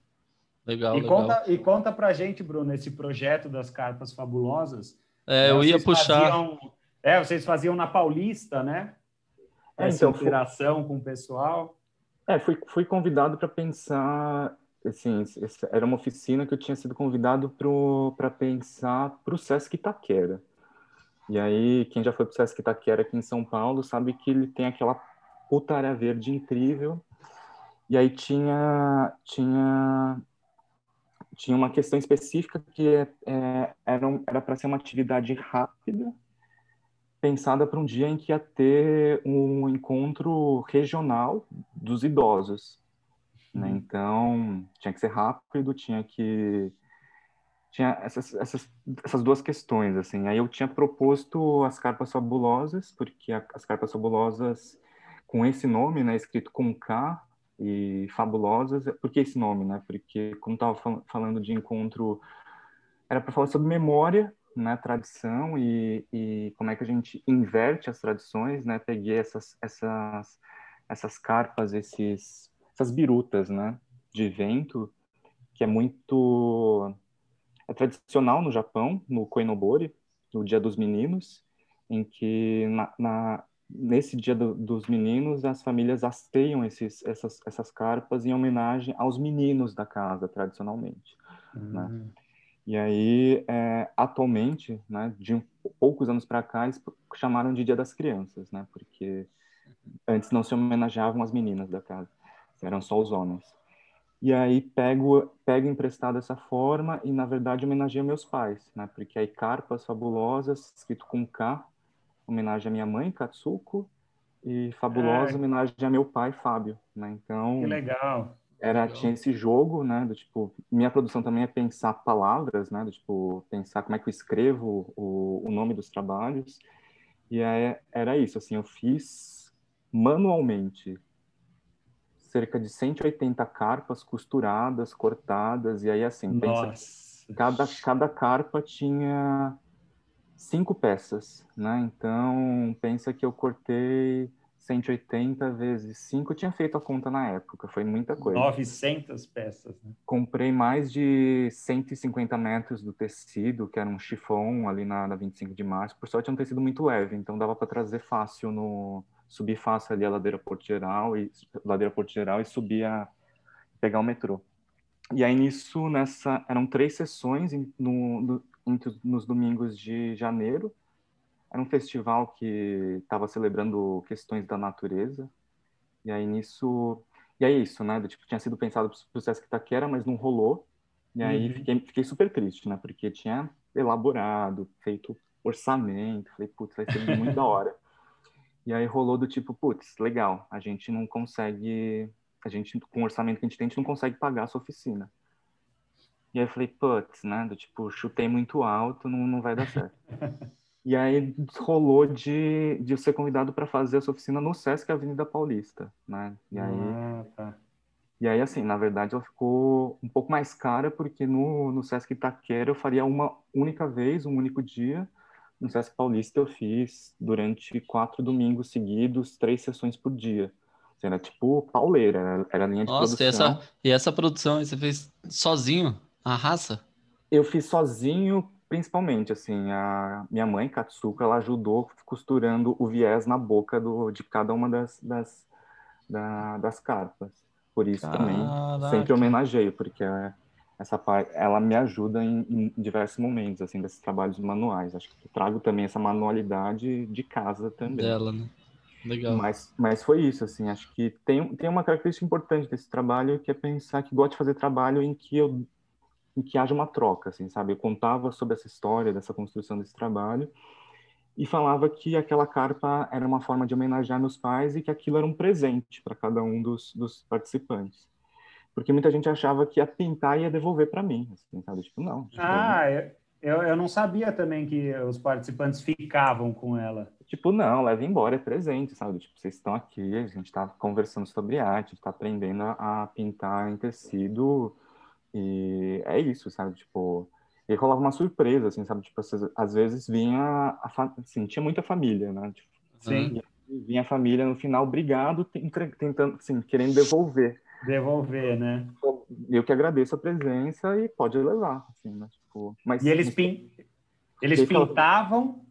[SPEAKER 2] Legal,
[SPEAKER 1] e
[SPEAKER 2] legal.
[SPEAKER 1] Conta, e conta pra gente, Bruno, esse projeto das carpas fabulosas.
[SPEAKER 2] É, eu ia puxar.
[SPEAKER 1] Faziam, é, vocês faziam na Paulista, né? É, Essa então, interação fui... com o pessoal.
[SPEAKER 3] É, fui, fui convidado para pensar, assim, era uma oficina que eu tinha sido convidado para pensar para o Sesc Itaquera. E aí, quem já foi para o Sesc Itaquera aqui em São Paulo sabe que ele tem aquela puta verde incrível. E aí tinha, tinha tinha uma questão específica que é, é, era para ser uma atividade rápida, pensada para um dia em que ia ter um encontro regional dos idosos. Né? Uhum. Então, tinha que ser rápido, tinha que tinha essas, essas, essas duas questões, assim. Aí eu tinha proposto as carpas fabulosas, porque a, as carpas fabulosas, com esse nome, né, escrito com K, e fabulosas. Por que esse nome, né? Porque, como estava fal falando de encontro, era para falar sobre memória, né? Tradição e, e como é que a gente inverte as tradições, né? Peguei essas, essas, essas carpas, esses, essas birutas, né? De vento, que é muito... É tradicional no Japão, no Koinobori, no Dia dos Meninos, em que na, na nesse dia do, dos meninos, as famílias hasteiam esses, essas, essas carpas em homenagem aos meninos da casa, tradicionalmente. Uhum. Né? E aí, é, atualmente, né, de poucos anos para cá, eles chamaram de Dia das Crianças, né? Porque antes não se homenageavam as meninas da casa, eram só os homens. E aí pego, pego emprestado essa forma e, na verdade, homenageio meus pais, né? Porque aí carpas fabulosas, escrito com K, homenagem à minha mãe, Katsuko, e Fabulosa, é. homenagem a meu pai, Fábio, né? Então...
[SPEAKER 1] Que legal.
[SPEAKER 3] Era, legal. tinha esse jogo, né, do tipo, minha produção também é pensar palavras, né, do tipo, pensar como é que eu escrevo o, o nome dos trabalhos, e aí, era isso, assim, eu fiz manualmente cerca de 180 carpas costuradas, cortadas, e aí, assim, pensa, cada, cada carpa tinha cinco peças, né? Então, pensa que eu cortei 180 vezes 5, eu tinha feito a conta na época, foi muita coisa.
[SPEAKER 1] 900 peças, né?
[SPEAKER 3] Comprei mais de 150 metros do tecido, que era um chifão ali na, na 25 de março. Por sorte, é um tecido muito leve, então dava para trazer fácil no subir fácil ali a ladeira Porto Geral e ladeira Porto Geral e subir a pegar o metrô. E aí nisso, nessa eram três sessões no, no nos domingos de janeiro. Era um festival que estava celebrando questões da natureza. E aí nisso. E é isso, né? Tipo, tinha sido pensado para o Sesc Itaquera, mas não rolou. E aí uhum. fiquei, fiquei super triste, né? Porque tinha elaborado, feito orçamento. Falei, putz, vai ser muito da hora. E aí rolou do tipo, putz, legal, a gente não consegue, a gente, com o orçamento que a gente tem, a gente não consegue pagar a sua oficina. E aí eu falei, putz, né? Do tipo, chutei muito alto, não, não vai dar certo. e aí rolou de, de eu ser convidado para fazer essa oficina no Sesc Avenida Paulista, né? E aí, ah, tá. e aí, assim, na verdade, ela ficou um pouco mais cara, porque no, no Sesc Itaquera eu faria uma única vez, um único dia. No Sesc Paulista eu fiz durante quatro domingos seguidos, três sessões por dia. Era tipo pauleira, era, era linha de Nossa, produção.
[SPEAKER 2] Nossa, e, e essa produção você fez sozinho? A raça?
[SPEAKER 3] Eu fiz sozinho, principalmente, assim, a minha mãe, Katsuko, ela ajudou costurando o viés na boca do, de cada uma das, das, da, das carpas. Por isso Caraca. também sempre homenageio, porque essa parte, ela me ajuda em, em, diversos momentos, assim, desses trabalhos manuais. Acho que trago também essa manualidade de casa também.
[SPEAKER 2] Dela, né? Legal.
[SPEAKER 3] Mas, mas foi isso, assim, acho que tem, tem uma característica importante desse trabalho, que é pensar que gosto de fazer trabalho em que eu em que haja uma troca, assim, sabe? Eu contava sobre essa história, dessa construção desse trabalho, e falava que aquela carpa era uma forma de homenagear meus pais e que aquilo era um presente para cada um dos, dos, participantes. Porque muita gente achava que ia pintar e ia devolver para mim, assim, sabe? Tipo, não. Tipo,
[SPEAKER 1] ah, eu, Eu, eu não sabia também que os participantes ficavam com ela.
[SPEAKER 3] Tipo, não, leva embora, é presente, sabe? Tipo, vocês estão aqui, a gente está conversando sobre arte, está aprendendo a, a pintar em tecido e é isso, sabe? Tipo, e rolava uma surpresa, assim, sabe? Tipo, às vezes vinha, a, assim, tinha muita família, né? Tipo,
[SPEAKER 1] Sim.
[SPEAKER 3] Vinha a família no final, obrigado, tentando, assim, querendo devolver.
[SPEAKER 1] Devolver, né?
[SPEAKER 3] Eu que agradeço a presença e pode levar, assim, né? Tipo,
[SPEAKER 1] mas, e eles, pin... eles pintavam?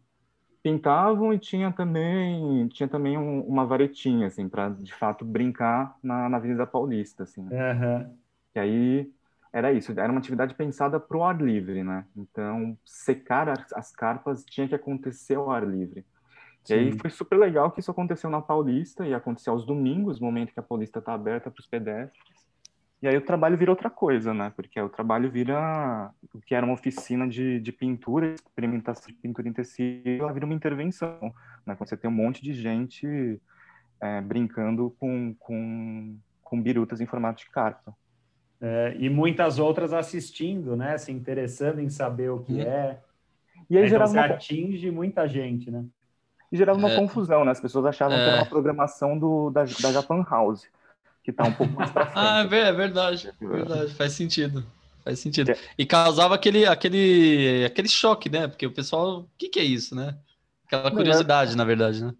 [SPEAKER 3] Pintavam e tinha também tinha também um, uma varetinha, assim, para de fato brincar na, na Avenida Paulista, assim.
[SPEAKER 1] Uhum.
[SPEAKER 3] E aí era isso, era uma atividade pensada para o ar livre, né? Então, secar as carpas tinha que acontecer ao ar livre. Sim. E aí foi super legal que isso aconteceu na Paulista e aconteceu aos domingos, momento que a Paulista está aberta para os pedestres. E aí o trabalho vira outra coisa, né? Porque o trabalho vira o que era uma oficina de, de pintura, experimentação de pintura em tecido, ela vira uma intervenção, né? Quando você tem um monte de gente é, brincando com, com, com birutas em formato de carpa.
[SPEAKER 1] É, e muitas outras assistindo, né? Se interessando em saber o que é.
[SPEAKER 3] E aí, então,
[SPEAKER 1] você uma... atinge muita gente, né?
[SPEAKER 3] E gerava uma é. confusão, né? As pessoas achavam é. que era uma programação do, da, da Japan House, que tá um pouco mais pra frente.
[SPEAKER 2] ah, é verdade, é verdade, faz sentido. Faz sentido. É. E causava aquele, aquele, aquele choque, né? Porque o pessoal, o que, que é isso, né? Aquela curiosidade, na verdade, né?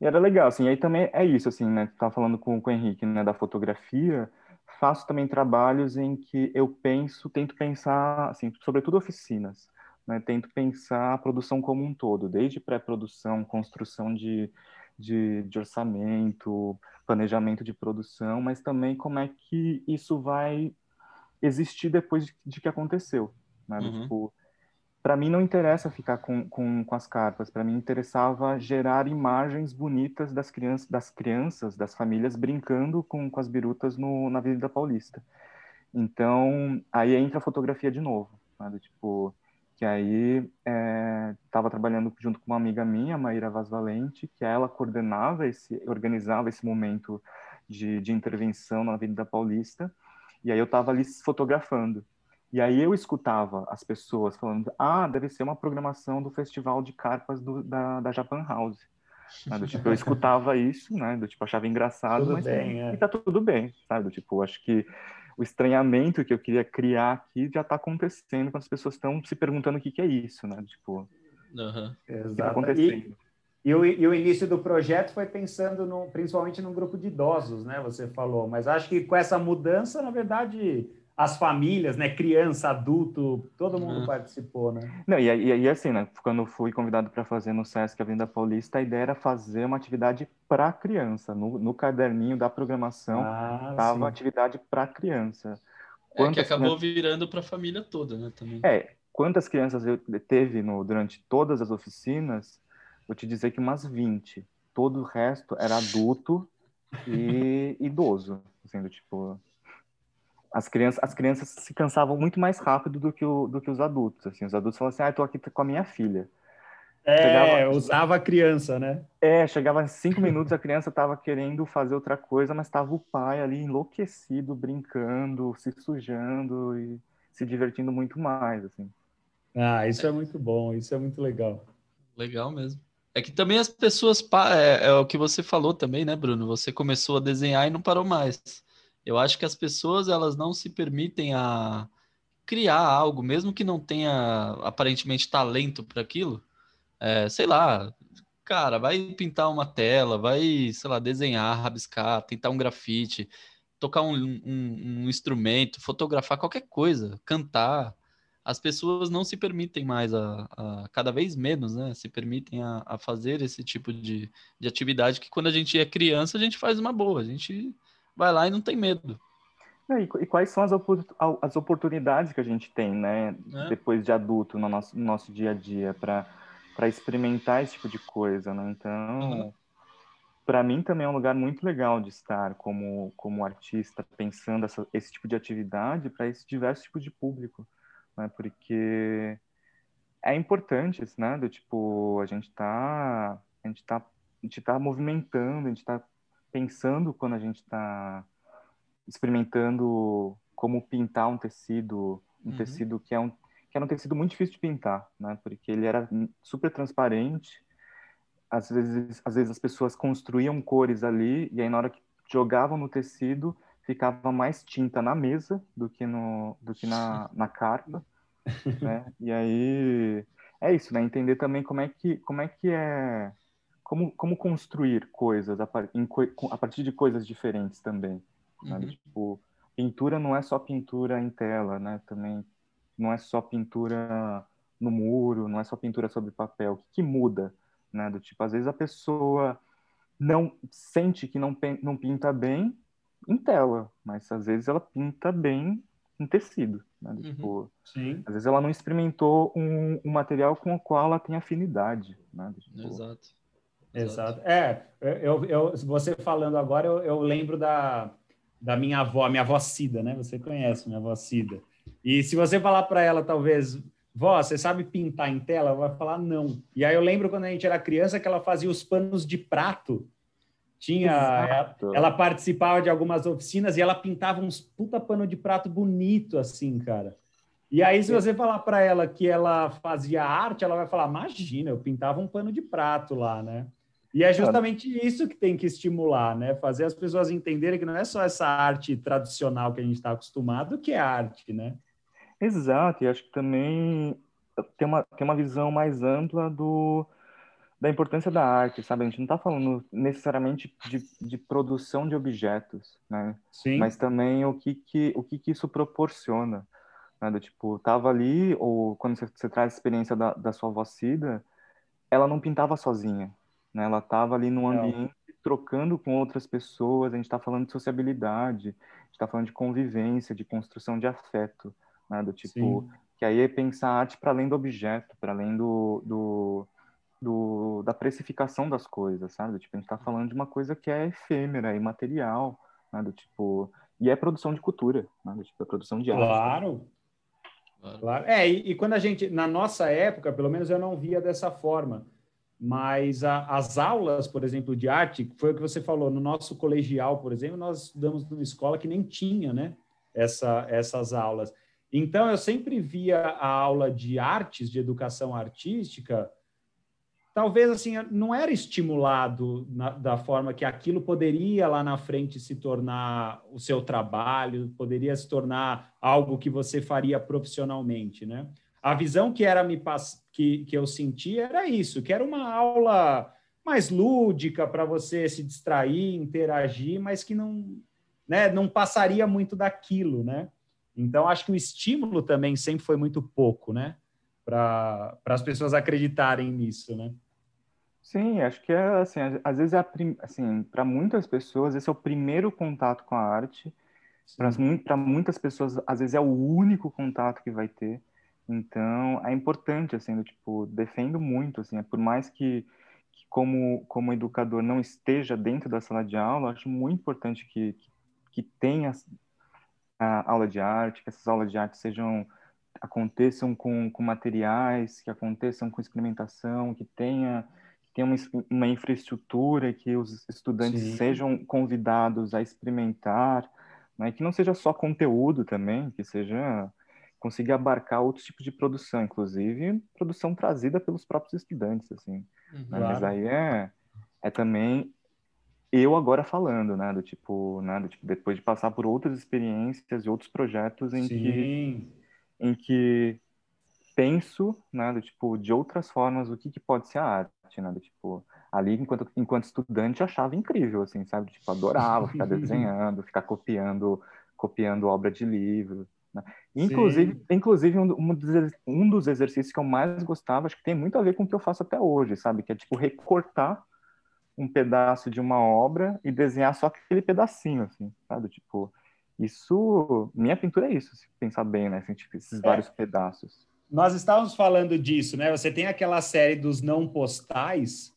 [SPEAKER 3] E era legal, assim, aí também é isso, assim, né? Tava falando com, com o Henrique, né, da fotografia, faço também trabalhos em que eu penso, tento pensar, assim, sobretudo oficinas, né, tento pensar a produção como um todo, desde pré-produção, construção de, de, de, orçamento, planejamento de produção, mas também como é que isso vai existir depois de, de que aconteceu. Né? Uhum. Tipo, para mim não interessa ficar com, com, com as carpas, para mim interessava gerar imagens bonitas das crianças, das crianças, das famílias brincando com, com as birutas no, na Avenida Paulista. Então, aí entra a fotografia de novo, né? tipo, que aí estava é, trabalhando junto com uma amiga minha, Maíra Vaz Valente, que ela coordenava esse, organizava esse momento de, de intervenção na Avenida Paulista, e aí eu estava ali fotografando. E aí eu escutava as pessoas falando, ah, deve ser uma programação do Festival de Carpas do, da, da Japan House. Né? Do, tipo, eu escutava isso, né? Do tipo, achava engraçado,
[SPEAKER 1] tudo
[SPEAKER 3] mas
[SPEAKER 1] bem, é.
[SPEAKER 3] e tá tudo bem, sabe? Do tipo, acho que o estranhamento que eu queria criar aqui já está acontecendo quando as pessoas estão se perguntando o que, que é isso, né? Tipo,
[SPEAKER 2] uhum.
[SPEAKER 1] o tá acontecendo. E, e, o, e o início do projeto foi pensando no, principalmente no grupo de idosos, né? Você falou, mas acho que com essa mudança, na verdade, as famílias, né, criança, adulto, todo mundo uhum. participou, né?
[SPEAKER 3] Não, e, e, e assim, né, quando fui convidado para fazer no Sesc Avenida Paulista, a ideia era fazer uma atividade para criança. No, no caderninho da programação estava ah, atividade para criança.
[SPEAKER 2] Quantas é que acabou crianças... virando para a família toda, né, também.
[SPEAKER 3] É, quantas crianças eu teve no, durante todas as oficinas, vou te dizer que umas 20. Todo o resto era adulto e idoso, sendo tipo as crianças, as crianças se cansavam muito mais rápido do que, o, do que os adultos. Assim, os adultos falavam assim, ah, estou aqui com a minha filha.
[SPEAKER 1] É, chegava, usava a criança, né?
[SPEAKER 3] É, chegava cinco minutos, a criança estava querendo fazer outra coisa, mas estava o pai ali enlouquecido, brincando, se sujando e se divertindo muito mais, assim.
[SPEAKER 1] Ah, isso é muito bom, isso é muito legal.
[SPEAKER 2] Legal mesmo. É que também as pessoas, é, é o que você falou também, né, Bruno? Você começou a desenhar e não parou mais. Eu acho que as pessoas elas não se permitem a criar algo, mesmo que não tenha aparentemente talento para aquilo. É, sei lá, cara, vai pintar uma tela, vai, sei lá, desenhar, rabiscar, tentar um grafite, tocar um, um, um instrumento, fotografar qualquer coisa, cantar. As pessoas não se permitem mais a, a cada vez menos, né? Se permitem a, a fazer esse tipo de, de atividade que quando a gente é criança a gente faz uma boa, a gente vai lá e não tem medo.
[SPEAKER 3] É, e, quais são as, as, oportunidades que a gente tem, né, é. depois de adulto no nosso, no nosso dia a dia para experimentar esse tipo de coisa, né? Então, uhum. para mim também é um lugar muito legal de estar como como artista pensando essa, esse tipo de atividade para esse diverso tipo de público, né? Porque é importante, né? Do tipo a gente tá a gente tá a gente tá movimentando, a gente está pensando quando a gente está experimentando como pintar um tecido, um uhum. tecido que é um que era um tecido muito difícil de pintar, né? Porque ele era super transparente. Às vezes, às vezes as pessoas construíam cores ali e aí na hora que jogavam no tecido ficava mais tinta na mesa do que no do que na, na carta, né? E aí é isso, né? Entender também como é que como é que é como como construir coisas a, em, a partir de coisas diferentes também, né? Uhum. Tipo, pintura não é só pintura em tela, né? Também não é só pintura no muro, não é só pintura sobre papel. O que, que muda, né? Do tipo, às vezes a pessoa não sente que não, não pinta bem em tela, mas às vezes ela pinta bem em tecido, né? Do, uhum. tipo, Sim. às vezes ela não experimentou um, um, material com o qual ela tem afinidade, né? Do, tipo,
[SPEAKER 1] Exato. Exato. É, eu, eu, você falando agora, eu, eu lembro da, da minha avó, minha avó Cida, né? Você conhece minha avó Cida. E se você falar para ela, talvez, vó, você sabe pintar em tela? Ela vai falar não. E aí eu lembro quando a gente era criança que ela fazia os panos de prato. Tinha, ela, ela, participava de algumas oficinas e ela pintava uns puta pano de prato bonito assim, cara. E aí se você falar para ela que ela fazia arte, ela vai falar: "Imagina, eu pintava um pano de prato lá, né?" E é justamente isso que tem que estimular, né? Fazer as pessoas entenderem que não é só essa arte tradicional que a gente está acostumado que é arte, né?
[SPEAKER 3] Exato, e acho que também tem uma, tem uma visão mais ampla do, da importância da arte, sabe? A gente não está falando necessariamente de, de produção de objetos, né? Sim. Mas também o que, que, o que, que isso proporciona, né? Do tipo, tava ali, ou quando você, você traz a experiência da, da sua avó Cida, ela não pintava sozinha, né? Ela estava ali no ambiente trocando com outras pessoas, a gente está falando de sociabilidade, a gente está falando de convivência, de construção de afeto, né? Do tipo, Sim. que aí é pensar arte para além do objeto, para além do, do, do, da precificação das coisas, sabe? Tipo, a gente está falando de uma coisa que é efêmera, imaterial, né? Do tipo, e é produção de cultura, né? Do tipo, é produção de arte.
[SPEAKER 1] Claro. Claro. É, e, e quando a gente, na nossa época, pelo menos eu não via dessa forma mas a, as aulas, por exemplo, de arte, foi o que você falou, no nosso colegial, por exemplo, nós estudamos numa escola que nem tinha, né, essa, essas aulas. Então, eu sempre via a aula de artes, de educação artística, talvez assim, não era estimulado na, da forma que aquilo poderia lá na frente se tornar o seu trabalho, poderia se tornar algo que você faria profissionalmente, né? A visão que era me que, que eu sentia era isso, que era uma aula mais lúdica para você se distrair, interagir, mas que não, né, não passaria muito daquilo, né? Então acho que o estímulo também sempre foi muito pouco, né? Para as pessoas acreditarem nisso, né?
[SPEAKER 3] Sim, acho que é assim, às vezes é prim... assim, para muitas pessoas esse é o primeiro contato com a arte. Para muitas pessoas, às vezes é o único contato que vai ter. Então, é importante, assim, do, tipo, defendo muito, assim, é por mais que, que, como, como educador não esteja dentro da sala de aula, acho muito importante que, que, que tenha a aula de arte, que essas aulas de arte sejam aconteçam com, com materiais, que aconteçam com experimentação, que tenha, que tenha uma, uma infraestrutura, que os estudantes Sim. sejam convidados a experimentar, né? que não seja só conteúdo também, que seja conseguir abarcar outros tipos de produção, inclusive produção trazida pelos próprios estudantes, assim. Uhum, né? Mas aí é, é também eu agora falando, né, do tipo, né, do tipo, depois de passar por outras experiências e outros projetos em Sim. que em que penso, né, do tipo, de outras formas o que, que pode ser a arte, né, do tipo, ali enquanto enquanto estudante achava incrível, assim, sabe, tipo, adorava ficar desenhando, ficar copiando copiando obra de livro, né? Inclusive, inclusive um, um, dos, um dos exercícios que eu mais gostava, acho que tem muito a ver com o que eu faço até hoje, sabe? Que é tipo recortar um pedaço de uma obra e desenhar só aquele pedacinho, assim, sabe? Tipo, isso, minha pintura é isso, se pensar bem, né? Assim, tipo, esses é. vários pedaços.
[SPEAKER 1] Nós estávamos falando disso, né? Você tem aquela série dos não postais,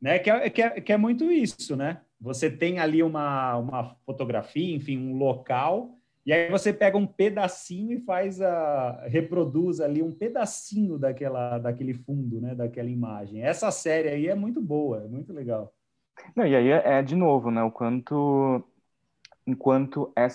[SPEAKER 1] né? Que é, que é, que é muito isso, né? Você tem ali uma, uma fotografia, enfim, um local e aí você pega um pedacinho e faz a reproduz ali um pedacinho daquela daquele fundo, né, daquela imagem. Essa série aí é muito boa, é muito legal.
[SPEAKER 3] Não, e aí é, é de novo, né, o quanto enquanto é,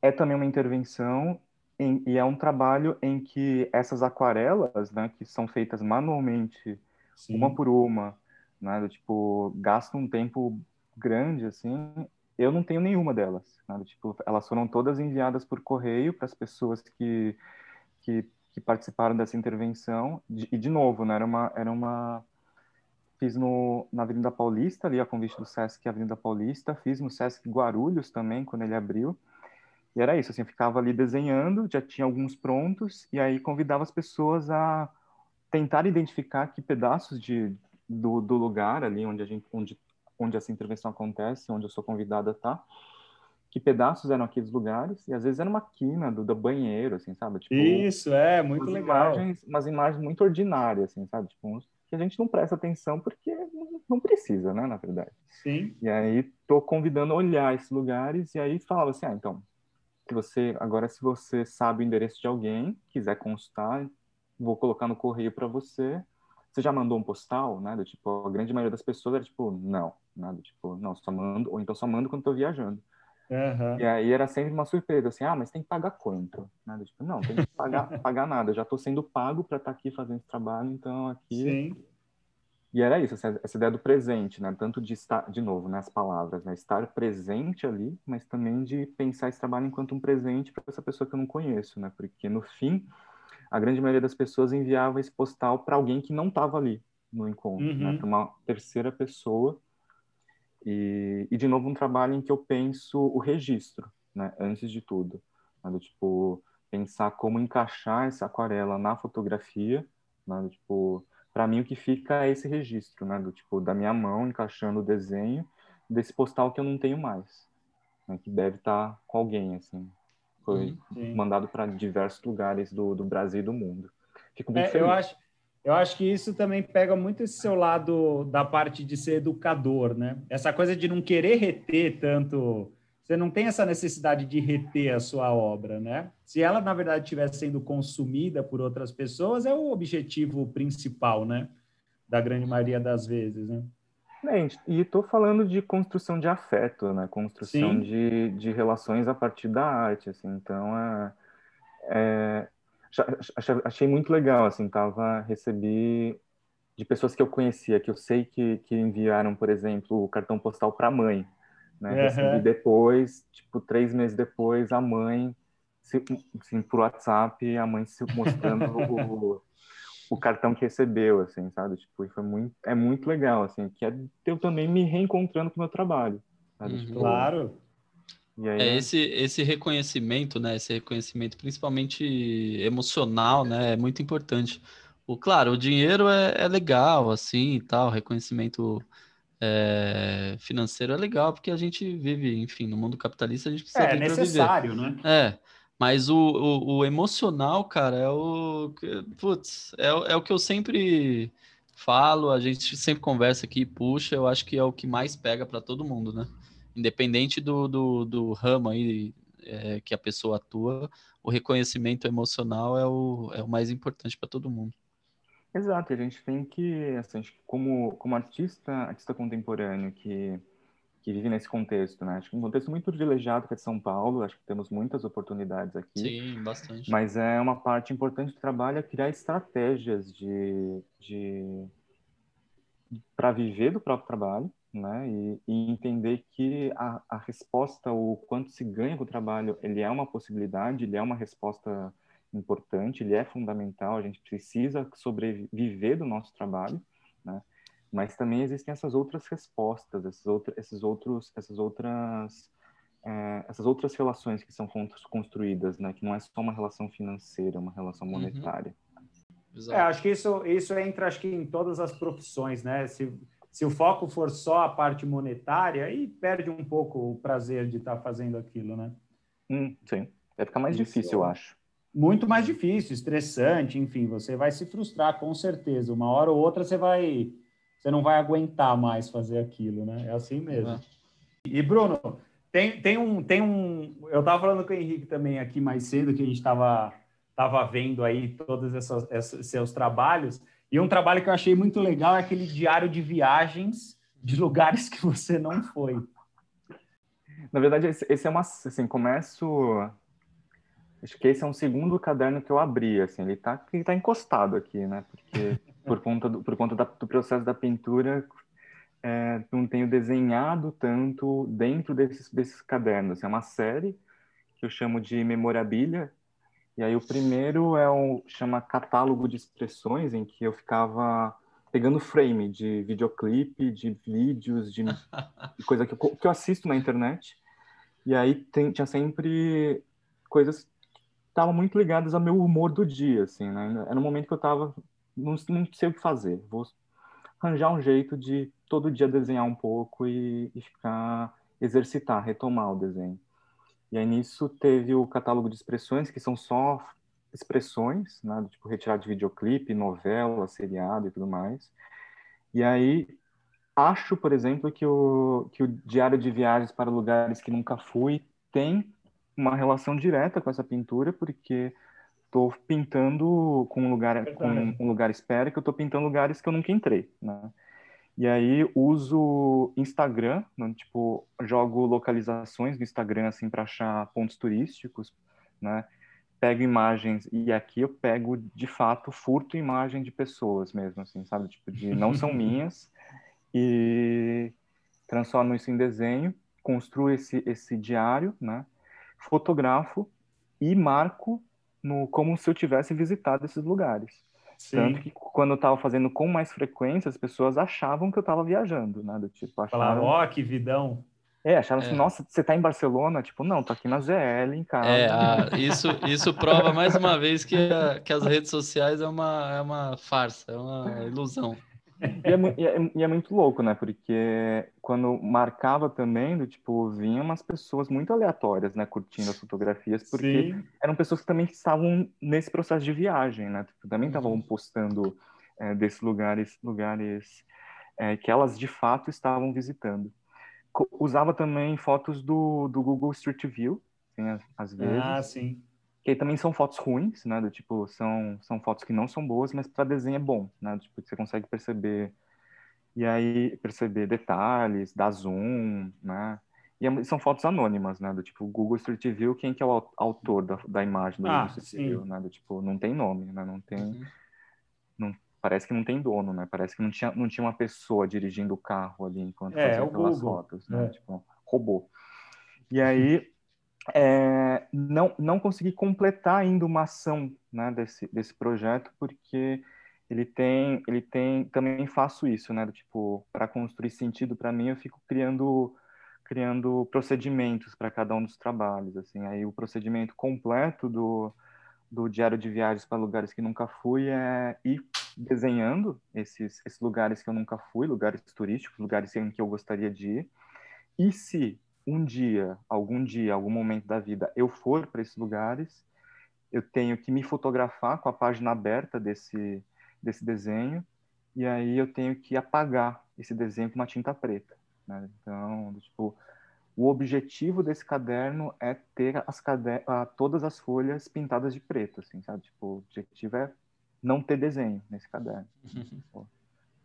[SPEAKER 3] é também uma intervenção em, e é um trabalho em que essas aquarelas, né, que são feitas manualmente, Sim. uma por uma, né, tipo, gastam um tempo grande, assim, eu não tenho nenhuma delas, do, tipo, elas foram todas enviadas por correio para as pessoas que, que, que, participaram dessa intervenção, e de novo, né, era uma, era uma fiz no, na Avenida Paulista, ali a convite do Sesc Avenida Paulista, fiz no Sesc Guarulhos também, quando ele abriu, e era isso, assim, eu ficava ali desenhando, já tinha alguns prontos, e aí convidava as pessoas a tentar identificar que pedaços de, do, do lugar ali onde, a gente, onde, onde essa intervenção acontece, onde eu sou convidada a estar, que pedaços eram aqueles lugares, e às vezes era uma quina do, do banheiro, assim, sabe?
[SPEAKER 1] Tipo, isso, é, muito legal.
[SPEAKER 3] Imagens, umas imagens muito ordinárias, assim, sabe? Tipo, que a gente não presta atenção porque não precisa, né, na verdade.
[SPEAKER 1] Sim.
[SPEAKER 3] E aí tô convidando a olhar esses lugares, e aí falava assim, ah, então, se você agora se você sabe o endereço de alguém, quiser consultar, vou colocar no correio para você. Você já mandou um postal, né? Do tipo, a grande maioria das pessoas era tipo, não, nada, tipo, não, só mando, ou então só mando quando estou viajando.
[SPEAKER 1] Uhum.
[SPEAKER 3] E aí era sempre uma surpresa, assim, ah, mas tem que pagar quanto? Nada, tipo, não, tem que pagar, pagar nada, já estou sendo pago para estar tá aqui fazendo esse trabalho, então aqui
[SPEAKER 1] Sim.
[SPEAKER 3] E era isso, essa, essa, ideia do presente, né? Tanto de estar, de novo, né? palavras, né? Estar presente ali, mas também de pensar esse trabalho enquanto um presente para essa pessoa que eu não conheço, né? Porque no fim, a grande maioria das pessoas enviava esse postal para alguém que não estava ali no encontro, né? uhum. né? Para uma terceira pessoa. E, e, de novo, um trabalho em que eu penso o registro, né? Antes de tudo. Né? Do, tipo, pensar como encaixar essa aquarela na fotografia, né? Do, tipo para mim o que fica é esse registro, né, do tipo da minha mão encaixando o desenho desse postal que eu não tenho mais, né, que deve estar tá com alguém assim. Foi Sim. mandado para diversos lugares do, do Brasil e do mundo. Fico bem
[SPEAKER 1] é,
[SPEAKER 3] feliz.
[SPEAKER 1] Eu acho, eu acho que isso também pega muito esse seu lado da parte de ser educador, né? Essa coisa de não querer reter tanto você não tem essa necessidade de reter a sua obra, né? Se ela, na verdade, estiver sendo consumida por outras pessoas, é o objetivo principal, né? Da grande maioria das vezes, né?
[SPEAKER 3] Gente, e estou falando de construção de afeto, né? Construção de, de relações a partir da arte, assim. Então, é, é, achei muito legal, assim, tava, recebi de pessoas que eu conhecia, que eu sei que, que enviaram, por exemplo, o cartão postal para a mãe, né? Uhum. Recebi depois, tipo, três meses depois, a mãe, assim, por WhatsApp, a mãe se mostrando o, o cartão que recebeu, assim, sabe? Tipo, e foi muito, é muito legal, assim, que é eu também me reencontrando com o meu trabalho.
[SPEAKER 1] Uhum. Tipo, claro.
[SPEAKER 2] Aí, é né? esse esse reconhecimento, né? Esse reconhecimento, principalmente emocional, né? É muito importante. O claro, o dinheiro é, é legal, assim, tal, reconhecimento é, financeiro é legal, porque a gente vive, enfim, no mundo capitalista, a gente precisa
[SPEAKER 1] É, necessário, né?
[SPEAKER 2] É, mas o, o, o, emocional, cara, é o. Putz, é, é o que eu sempre falo, a gente sempre conversa aqui, puxa, eu acho que é o que mais pega para todo mundo, né? Independente do, do, do ramo aí é, que a pessoa atua, o reconhecimento emocional é o, é o mais importante para todo mundo.
[SPEAKER 3] Exato, a gente tem que, assim, como, como artista, artista contemporâneo que, que vive nesse contexto, né? Acho que um contexto muito privilegiado que é de São Paulo, acho que temos muitas oportunidades aqui.
[SPEAKER 2] Sim, bastante.
[SPEAKER 3] Mas é uma parte importante do trabalho é criar estratégias de, de para viver do próprio trabalho, né? E, e entender que a, a resposta, o quanto se ganha com o trabalho, ele é uma possibilidade, ele é uma resposta importante, ele é fundamental, a gente precisa sobreviver do nosso trabalho, né? Mas também existem essas outras respostas, esses, outro, esses outros, essas outras, é, essas outras relações que são construídas, né? Que não é só uma relação financeira, é uma relação uhum. monetária.
[SPEAKER 1] Uhum. É, acho que isso, isso entra, acho que em todas as profissões, né? Se, se o foco for só a parte monetária, aí perde um pouco o prazer de estar fazendo aquilo, né?
[SPEAKER 3] Hum, sim, vai ficar mais isso. difícil, eu acho
[SPEAKER 1] muito mais difícil, estressante, enfim, você vai se frustrar com certeza. Uma hora ou outra você vai, você não vai aguentar mais fazer aquilo, né? É assim mesmo. É. E Bruno, tem, tem um, tem um, eu estava falando com o Henrique também aqui mais cedo que a gente estava tava vendo aí todos esses seus trabalhos e um trabalho que eu achei muito legal é aquele diário de viagens de lugares que você não foi.
[SPEAKER 3] Na verdade, esse, esse é uma, assim, começo Acho que esse é um segundo caderno que eu abri, assim, ele está ele tá encostado aqui, né? Porque por conta do, por conta da, do processo da pintura, é, não tenho desenhado tanto dentro desses, desses cadernos. É uma série que eu chamo de memorabilia. E aí o primeiro é um chama catálogo de expressões, em que eu ficava pegando frame de videoclipe, de vídeos, de, de coisa que eu, que eu assisto na internet. E aí tem, tinha sempre coisas estavam muito ligadas ao meu humor do dia, assim, né? Era um momento que eu estava não, não sei o que fazer, vou arranjar um jeito de todo dia desenhar um pouco e, e ficar exercitar, retomar o desenho. E aí nisso teve o catálogo de expressões que são só expressões, né, tipo retirar de videoclipe, novela, seriado e tudo mais. E aí acho, por exemplo, que o que o diário de viagens para lugares que nunca fui tem uma relação direta com essa pintura, porque estou pintando com um lugar com um lugar espera que eu estou pintando lugares que eu nunca entrei, né? E aí uso Instagram, né? tipo jogo localizações do Instagram assim para achar pontos turísticos, né? Pego imagens e aqui eu pego de fato furto imagem de pessoas mesmo, assim, sabe, tipo de não são minhas e transformo isso em desenho, construo esse esse diário, né? fotografo e marco no, como se eu tivesse visitado esses lugares. Sim. Tanto que quando eu estava fazendo com mais frequência, as pessoas achavam que eu estava viajando, né? Do tipo,
[SPEAKER 1] achavam... ó, oh, que vidão.
[SPEAKER 3] É, acharam assim, é. assim, nossa, você está em Barcelona? Tipo, não, tô aqui na ZL, em casa.
[SPEAKER 2] É, a, isso, isso prova mais uma vez que, a, que as redes sociais é uma, é uma farsa, é uma ilusão.
[SPEAKER 3] E é, e, é, e é, muito louco, né? Porque quando marcava também, do, tipo, vinham umas pessoas muito aleatórias, né? Curtindo as fotografias, porque Sim. eram pessoas que também estavam nesse processo de viagem, né? Tipo, também estavam uhum. postando é, desses lugares, lugares é, que elas de fato estavam visitando. Usava também fotos do, do Google Street View, assim, às vezes.
[SPEAKER 1] Ah, sim
[SPEAKER 3] que também são fotos ruins, né? Do tipo, são, são fotos que não são boas, mas para desenho é bom, né? Do tipo, você consegue perceber e aí perceber detalhes, dar zoom, né? E é são fotos anônimas, né? Do tipo, Google Street View, quem que é o autor da, da imagem do ah, Google Street View, né? Do tipo, não tem nome, né? Não tem... Uhum. Não, parece que não tem dono, né? Parece que não tinha, não tinha uma pessoa dirigindo o carro ali enquanto
[SPEAKER 1] é,
[SPEAKER 3] fazia aquelas
[SPEAKER 1] Google.
[SPEAKER 3] fotos, né? É. Tipo, robô. E aí é, não, não consegui completar ainda uma ação né, desse, desse projeto, porque ele tem, ele tem, também faço isso, né, tipo, para construir sentido para mim, eu fico criando criando procedimentos para cada um dos trabalhos, assim, aí o procedimento completo do, do diário de viagens para lugares que nunca fui é ir desenhando esses, esses lugares que eu nunca fui, lugares turísticos, lugares em que eu gostaria de ir, e se um dia, algum dia, algum momento da vida, eu for para esses lugares, eu tenho que me fotografar com a página aberta desse, desse desenho, e aí eu tenho que apagar esse desenho com uma tinta preta. Né? Então, tipo, o objetivo desse caderno é ter as cader todas as folhas pintadas de preto, assim, sabe? Tipo, o objetivo é não ter desenho nesse caderno.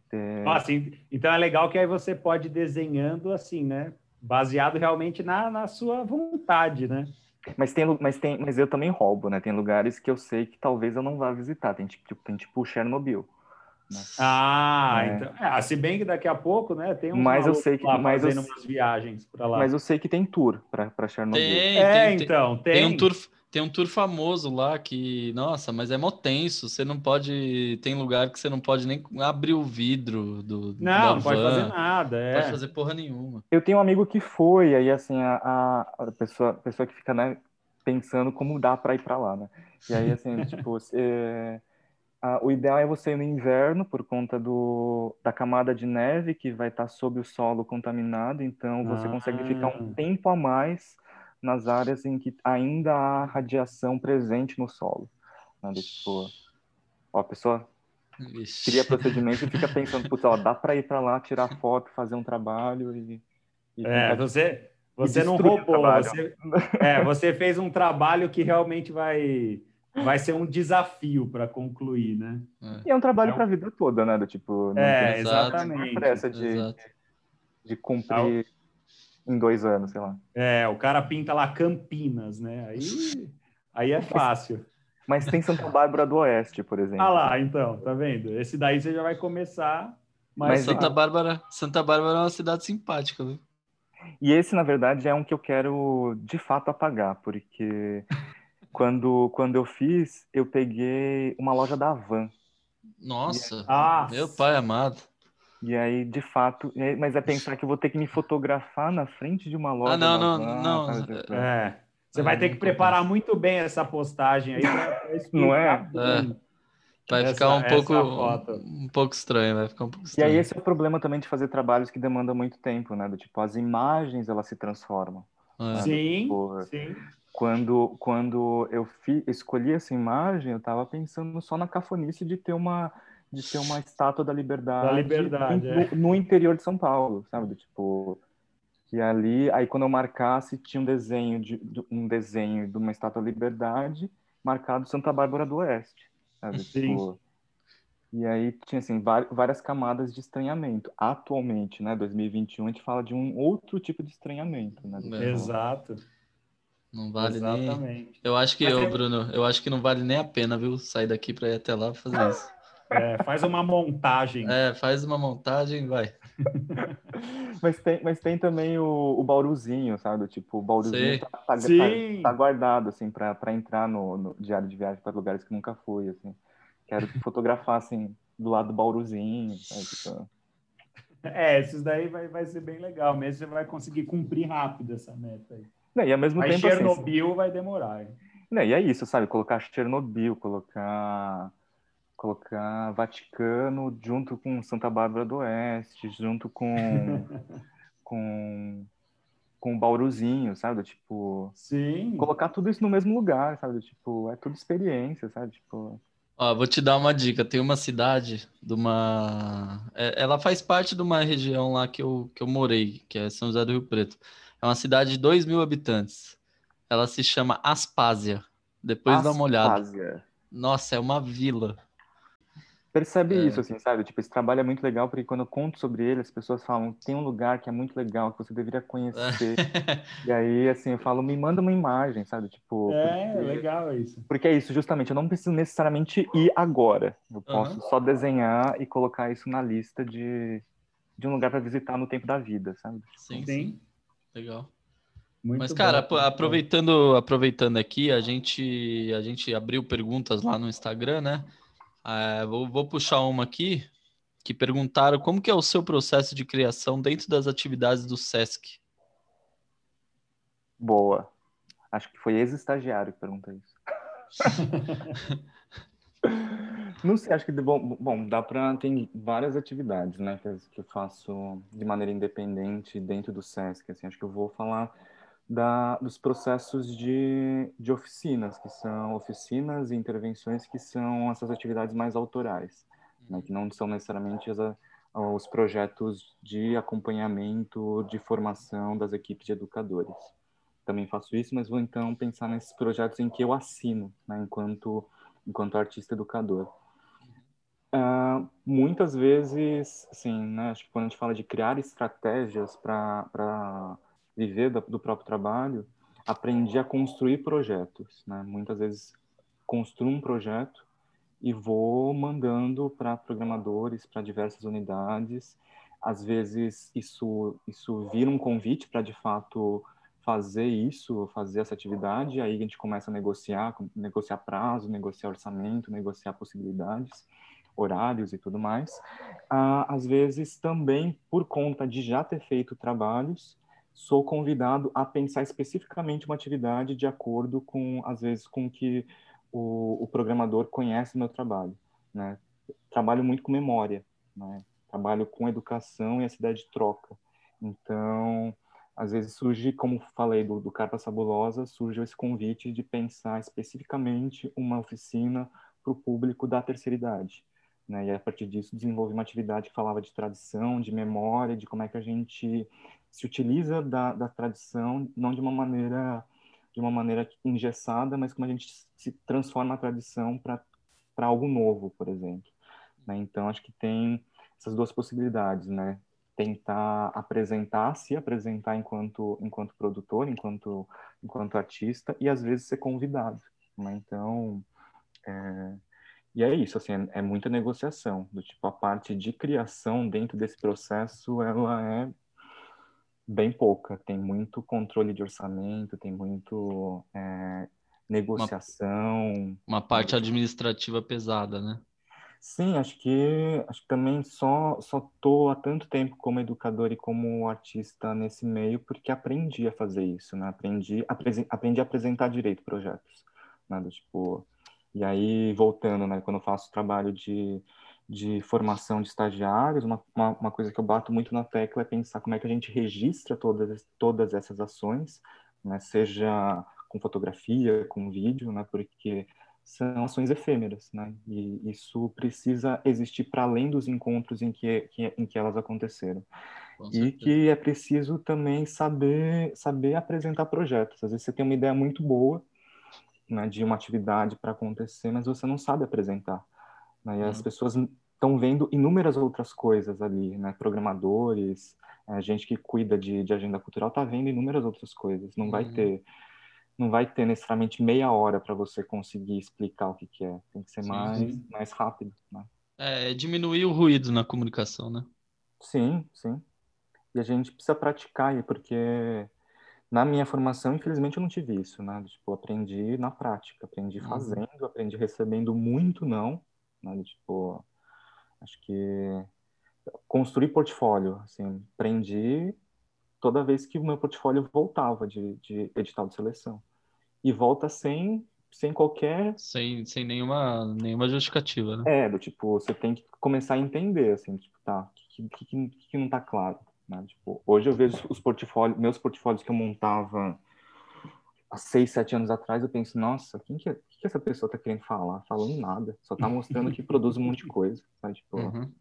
[SPEAKER 1] Ter... Ah. Então é legal que aí você pode ir desenhando assim, né? Baseado realmente na, na sua vontade, né?
[SPEAKER 3] Mas tem, mas tem, mas eu também roubo, né? Tem lugares que eu sei que talvez eu não vá visitar. Tem tipo, tem tipo Chernobyl.
[SPEAKER 1] Né? Ah, é. então. É, se bem que daqui a pouco, né? Tem um.
[SPEAKER 3] Mas eu sei que. Mas eu,
[SPEAKER 1] umas viagens para lá.
[SPEAKER 3] Mas eu sei que tem tour para Chernobyl.
[SPEAKER 2] Tem, é, tem, então. Tem. tem um tour tem um tour famoso lá que, nossa, mas é mó tenso. Você não pode. Tem lugar que você não pode nem abrir o vidro do.
[SPEAKER 1] Não, não pode fazer nada. É.
[SPEAKER 2] Não pode fazer porra nenhuma.
[SPEAKER 3] Eu tenho um amigo que foi, aí assim, a, a pessoa, a pessoa que fica, né, pensando como dá para ir para lá, né? E aí, assim, tipo, é, a, o ideal é você ir no inverno por conta do, da camada de neve que vai estar tá sob o solo contaminado, então você ah. consegue ficar um tempo a mais nas áreas em que ainda há radiação presente no solo. Né? Tipo, ó, a pessoa Ixi. cria procedimento e fica pensando, putz, ó, dá para ir para lá, tirar foto, fazer um trabalho e...
[SPEAKER 1] e é, você, você não roubou, você, é, você fez um trabalho que realmente vai vai ser um desafio para concluir, né?
[SPEAKER 3] É. E é um trabalho é um... para a vida toda, né? Do tipo,
[SPEAKER 1] não é, tem exatamente.
[SPEAKER 3] pressa de, de cumprir em dois anos, sei lá.
[SPEAKER 1] É, o cara pinta lá Campinas, né? Aí Aí é fácil.
[SPEAKER 3] Mas tem Santa Bárbara do Oeste, por exemplo.
[SPEAKER 1] Ah lá, então, tá vendo? Esse daí você já vai começar.
[SPEAKER 2] Mas, mas Santa Bárbara, Santa Bárbara é uma cidade simpática, viu?
[SPEAKER 3] E esse, na verdade, é um que eu quero de fato apagar, porque quando, quando eu fiz, eu peguei uma loja da Van.
[SPEAKER 2] Nossa, ah, meu pai amado.
[SPEAKER 3] E aí, de fato, mas é pensar que eu vou ter que me fotografar na frente de uma loja.
[SPEAKER 2] Ah, não, não, Van, não.
[SPEAKER 1] Tipo, é. Você vai ter que preparar muito bem essa postagem aí.
[SPEAKER 3] Não é?
[SPEAKER 2] é. Vai essa, ficar um pouco, um pouco estranho, vai ficar um pouco estranho.
[SPEAKER 3] E aí esse é o problema também de fazer trabalhos que demandam muito tempo, né? Do tipo, as imagens, elas se transformam.
[SPEAKER 1] É. Né? Sim, tipo, sim.
[SPEAKER 3] Quando, quando eu fi, escolhi essa imagem, eu estava pensando só na cafonice de ter uma de ter uma estátua da liberdade,
[SPEAKER 1] da liberdade
[SPEAKER 3] no, é. no, interior de São Paulo, sabe? Do, tipo, que ali, aí quando eu marcasse, tinha um desenho de, um desenho de uma estátua da liberdade marcado Santa Bárbara do Oeste sabe? Tipo, e aí tinha assim várias camadas de estranhamento. Atualmente, né, 2021, a gente fala de um outro tipo de estranhamento, né?
[SPEAKER 1] Exato.
[SPEAKER 2] Não vale Exatamente. nem. Eu acho que eu, é... Bruno, eu acho que não vale nem a pena, viu, sair daqui para ir até lá fazer isso.
[SPEAKER 1] É, faz uma montagem.
[SPEAKER 2] É, faz uma montagem, vai.
[SPEAKER 3] mas, tem, mas tem também o, o Bauruzinho, sabe? Tipo, o Bauruzinho tá, tá, tá, tá, guardado, assim, para entrar no, no, diário de viagem para lugares que nunca fui, assim. Quero fotografar, assim, do lado do Bauruzinho, sabe? Tipo...
[SPEAKER 1] É, esses daí vai, vai ser bem legal mesmo. Você vai conseguir cumprir rápido essa meta aí.
[SPEAKER 3] Não, e ao mesmo
[SPEAKER 1] Mas
[SPEAKER 3] tempo.
[SPEAKER 1] Chernobyl assim, vai demorar. Hein?
[SPEAKER 3] Não, e é isso, sabe? Colocar Chernobyl, colocar colocar Vaticano junto com Santa Bárbara do Oeste, junto com com com o Bauruzinho, sabe? Tipo,
[SPEAKER 1] sim.
[SPEAKER 3] Colocar tudo isso no mesmo lugar, sabe? Tipo, é tudo experiência, sabe? Tipo,
[SPEAKER 2] Ó, vou te dar uma dica. Tem uma cidade de uma. É, ela faz parte de uma região lá que eu, que eu morei, que é São José do Rio Preto. É uma cidade de 2 mil habitantes. Ela se chama Aspásia. Depois Aspásia. dá uma olhada. Nossa, é uma vila
[SPEAKER 3] percebe é. isso, assim, sabe? Tipo, esse trabalho é muito legal porque quando eu conto sobre ele, as pessoas falam, tem um lugar que é muito legal, que você deveria conhecer. e aí, assim, eu falo, me manda uma imagem, sabe? Tipo...
[SPEAKER 1] É, porque... legal isso.
[SPEAKER 3] Porque é isso, justamente, eu não preciso necessariamente ir agora. Eu posso uhum. só desenhar e colocar isso na lista de, de um lugar para visitar no tempo da vida, sabe?
[SPEAKER 2] Sim, sim. sim. Legal. Muito Mas, cara, bom, aproveitando, aproveitando aqui, a gente, a gente abriu perguntas lá no Instagram, né? É, vou, vou, puxar uma aqui que perguntaram como que é o seu processo de criação dentro das atividades do SESC.
[SPEAKER 3] Boa. Acho que foi ex-estagiário que perguntou isso. Não sei, acho que bom, bom dá para tem várias atividades, né, que eu faço de maneira independente dentro do SESC. Assim, acho que eu vou falar da, dos processos de, de oficinas, que são oficinas e intervenções que são essas atividades mais autorais, né, que não são necessariamente as, os projetos de acompanhamento, de formação das equipes de educadores. Também faço isso, mas vou então pensar nesses projetos em que eu assino, né, enquanto, enquanto artista educador. Uh, muitas vezes, assim, né, acho que quando a gente fala de criar estratégias para viver do, próprio trabalho, aprendi a construir projetos. Né? Muitas vezes construo um projeto e vou mandando para programadores, para diversas unidades. Às vezes isso isso vira um convite para de fato fazer isso, fazer essa atividade. Aí a gente começa a negociar, negociar prazo, negociar orçamento, negociar possibilidades, horários e tudo mais. Ah, às vezes também por conta de já ter feito trabalhos, sou convidado a pensar especificamente uma atividade de acordo com, às vezes, com que o, o programador conhece meu trabalho. Né? Trabalho muito com memória, né? trabalho com educação e essa ideia de troca. Então, às vezes surge, como falei do, do Carpa Sabulosa, surge esse convite de pensar especificamente uma oficina para o público da terceira idade. Né? E a partir disso desenvolvi uma atividade que falava de tradição, de memória, de como é que a gente se utiliza da, da tradição não de uma maneira de uma maneira engessada, mas como a gente se transforma a tradição para algo novo, por exemplo. Né? Então acho que tem essas duas possibilidades, né? Tentar apresentar, se apresentar enquanto enquanto produtor, enquanto enquanto artista e às vezes ser convidado, Né? Então, é, e é isso, assim, é, é, muita negociação. Do tipo, a parte de criação dentro desse processo, ela é bem pouca. Tem muito controle de orçamento, tem muito é, negociação.
[SPEAKER 2] Uma, uma parte administrativa pesada, né?
[SPEAKER 3] Sim, acho que acho que também só só tô há tanto tempo como educador e como artista nesse meio porque aprendi a fazer isso, né? Aprendi aprendi a apresentar direito projetos, né? Do, tipo e aí voltando, né? Quando eu faço trabalho de de formação de estagiários, uma, uma, uma coisa que eu bato muito na tecla é pensar como é que a gente registra todas todas essas ações, né? Seja com fotografia, com vídeo, né? Porque são ações efêmeras, né? E isso precisa existir para além dos encontros em que, que, em que elas aconteceram. E que é preciso também saber saber apresentar projetos. Às vezes você tem uma ideia muito boa, né, de uma atividade para acontecer, mas você não sabe apresentar. Né? E as uhum. pessoas estão vendo inúmeras outras coisas ali, né? Programadores, a gente que cuida de, de agenda cultural está vendo inúmeras outras coisas. Não vai uhum. ter não vai ter necessariamente meia hora para você conseguir explicar o que, que é. Tem que ser sim, mais, sim. mais rápido. Né?
[SPEAKER 2] É, diminuir o ruído na comunicação, né?
[SPEAKER 3] Sim, sim. E a gente precisa praticar, porque na minha formação, infelizmente, eu não tive isso, né? Tipo, aprendi na prática, aprendi uhum. fazendo, uhum. aprendi recebendo muito não, né? Tipo, acho que construir portfólio, assim, aprendi toda vez que o meu portfólio voltava de, de edital de seleção e volta sem sem qualquer
[SPEAKER 2] sem, sem nenhuma nenhuma justificativa né
[SPEAKER 3] é do tipo você tem que começar a entender assim tipo tá que que, que, que não tá claro né? tipo hoje eu vejo os portfólios meus portfólios que eu montava há seis sete anos atrás eu penso nossa quem que, que, que essa pessoa tá querendo falar falando nada só tá mostrando que produz um monte de coisa sabe tipo uhum.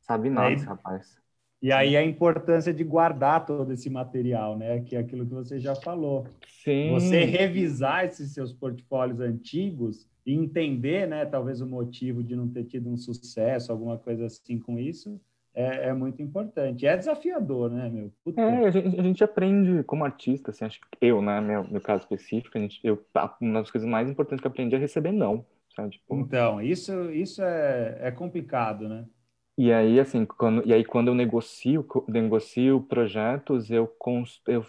[SPEAKER 3] sabe nada esse rapaz
[SPEAKER 1] e aí a importância de guardar todo esse material, né? Que é aquilo que você já falou. Sim. Você revisar esses seus portfólios antigos e entender, né? Talvez o motivo de não ter tido um sucesso, alguma coisa assim com isso, é, é muito importante. É desafiador, né, meu?
[SPEAKER 3] Puta. É, a gente, a gente, aprende como artista, assim, acho que eu, né, meu, meu caso específico, a gente, eu, uma das coisas mais importantes que eu aprendi é receber não. Sabe? Tipo...
[SPEAKER 1] Então, isso, isso é, é complicado, né?
[SPEAKER 3] E aí, assim, quando, e aí quando eu negocio, negocio projetos, eu, const, eu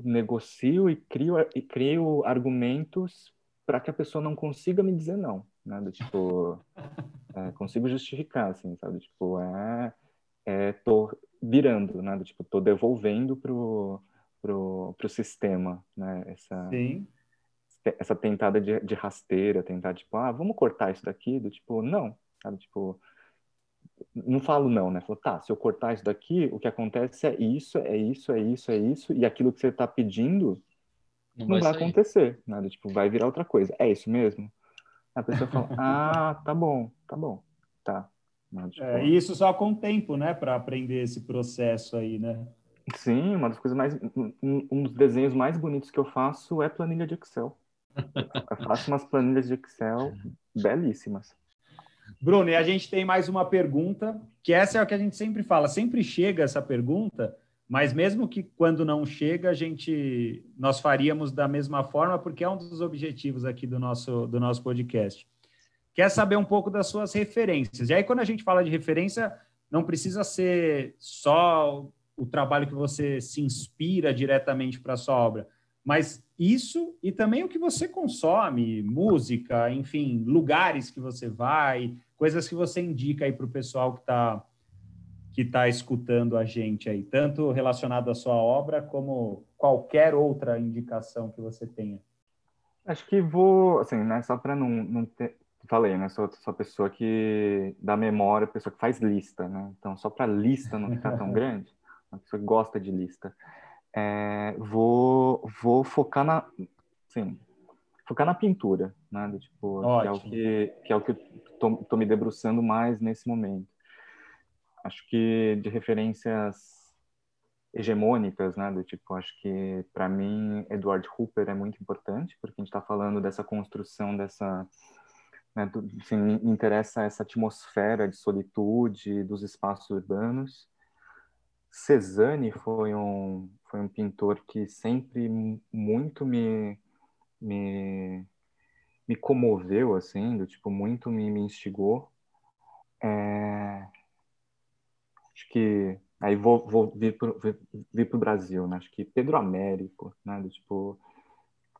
[SPEAKER 3] negocio e crio, e crio argumentos para que a pessoa não consiga me dizer não, né? Do, tipo, é, consigo justificar, assim, sabe? Tipo, é, é tô virando, né? Tipo, tô devolvendo pro, pro, pro sistema, né? Essa,
[SPEAKER 1] Sim.
[SPEAKER 3] essa tentada de, de rasteira, tentar, tipo, ah, vamos cortar isso daqui, do tipo, não, sabe? Tipo, não falo não, né? Falo, tá, se eu cortar isso daqui, o que acontece é isso, é isso, é isso, é isso, e aquilo que você está pedindo não, não vai, vai acontecer, nada, tipo, vai virar outra coisa. É isso mesmo? A pessoa fala, ah, tá bom, tá bom, tá.
[SPEAKER 1] É, isso só com o tempo, né, para aprender esse processo aí, né?
[SPEAKER 3] Sim, uma das coisas mais, um, um dos desenhos mais bonitos que eu faço é planilha de Excel. Eu faço umas planilhas de Excel belíssimas.
[SPEAKER 1] Bruno, e a gente tem mais uma pergunta, que essa é o que a gente sempre fala, sempre chega essa pergunta, mas mesmo que quando não chega, a gente nós faríamos da mesma forma, porque é um dos objetivos aqui do nosso, do nosso podcast. Quer saber um pouco das suas referências. E aí, quando a gente fala de referência, não precisa ser só o trabalho que você se inspira diretamente para a sua obra, mas isso e também o que você consome, música, enfim, lugares que você vai, coisas que você indica aí para o pessoal que está que tá escutando a gente aí, tanto relacionado à sua obra como qualquer outra indicação que você tenha.
[SPEAKER 3] Acho que vou, assim, né, só para não, não ter, falei, né, sou, sou a pessoa que dá memória, pessoa que faz lista, né, então só para lista não ficar tão grande, uma pessoa que gosta de lista. É, vou, vou focar na, sim, focar na pintura, né? tipo, que é o que, que é o que eu tô, tô me debruçando mais nesse momento. Acho que de referências hegemônicas, né, do tipo, acho que para mim Edward Hooper é muito importante, porque a gente está falando dessa construção dessa, né, me interessa essa atmosfera de solitude dos espaços urbanos. Cezanne foi um foi um pintor que sempre muito me, me, me comoveu, assim, do tipo, muito me, me instigou. É... Acho que aí vou, vou vir para o Brasil, né? Acho que Pedro Américo, né? Do tipo,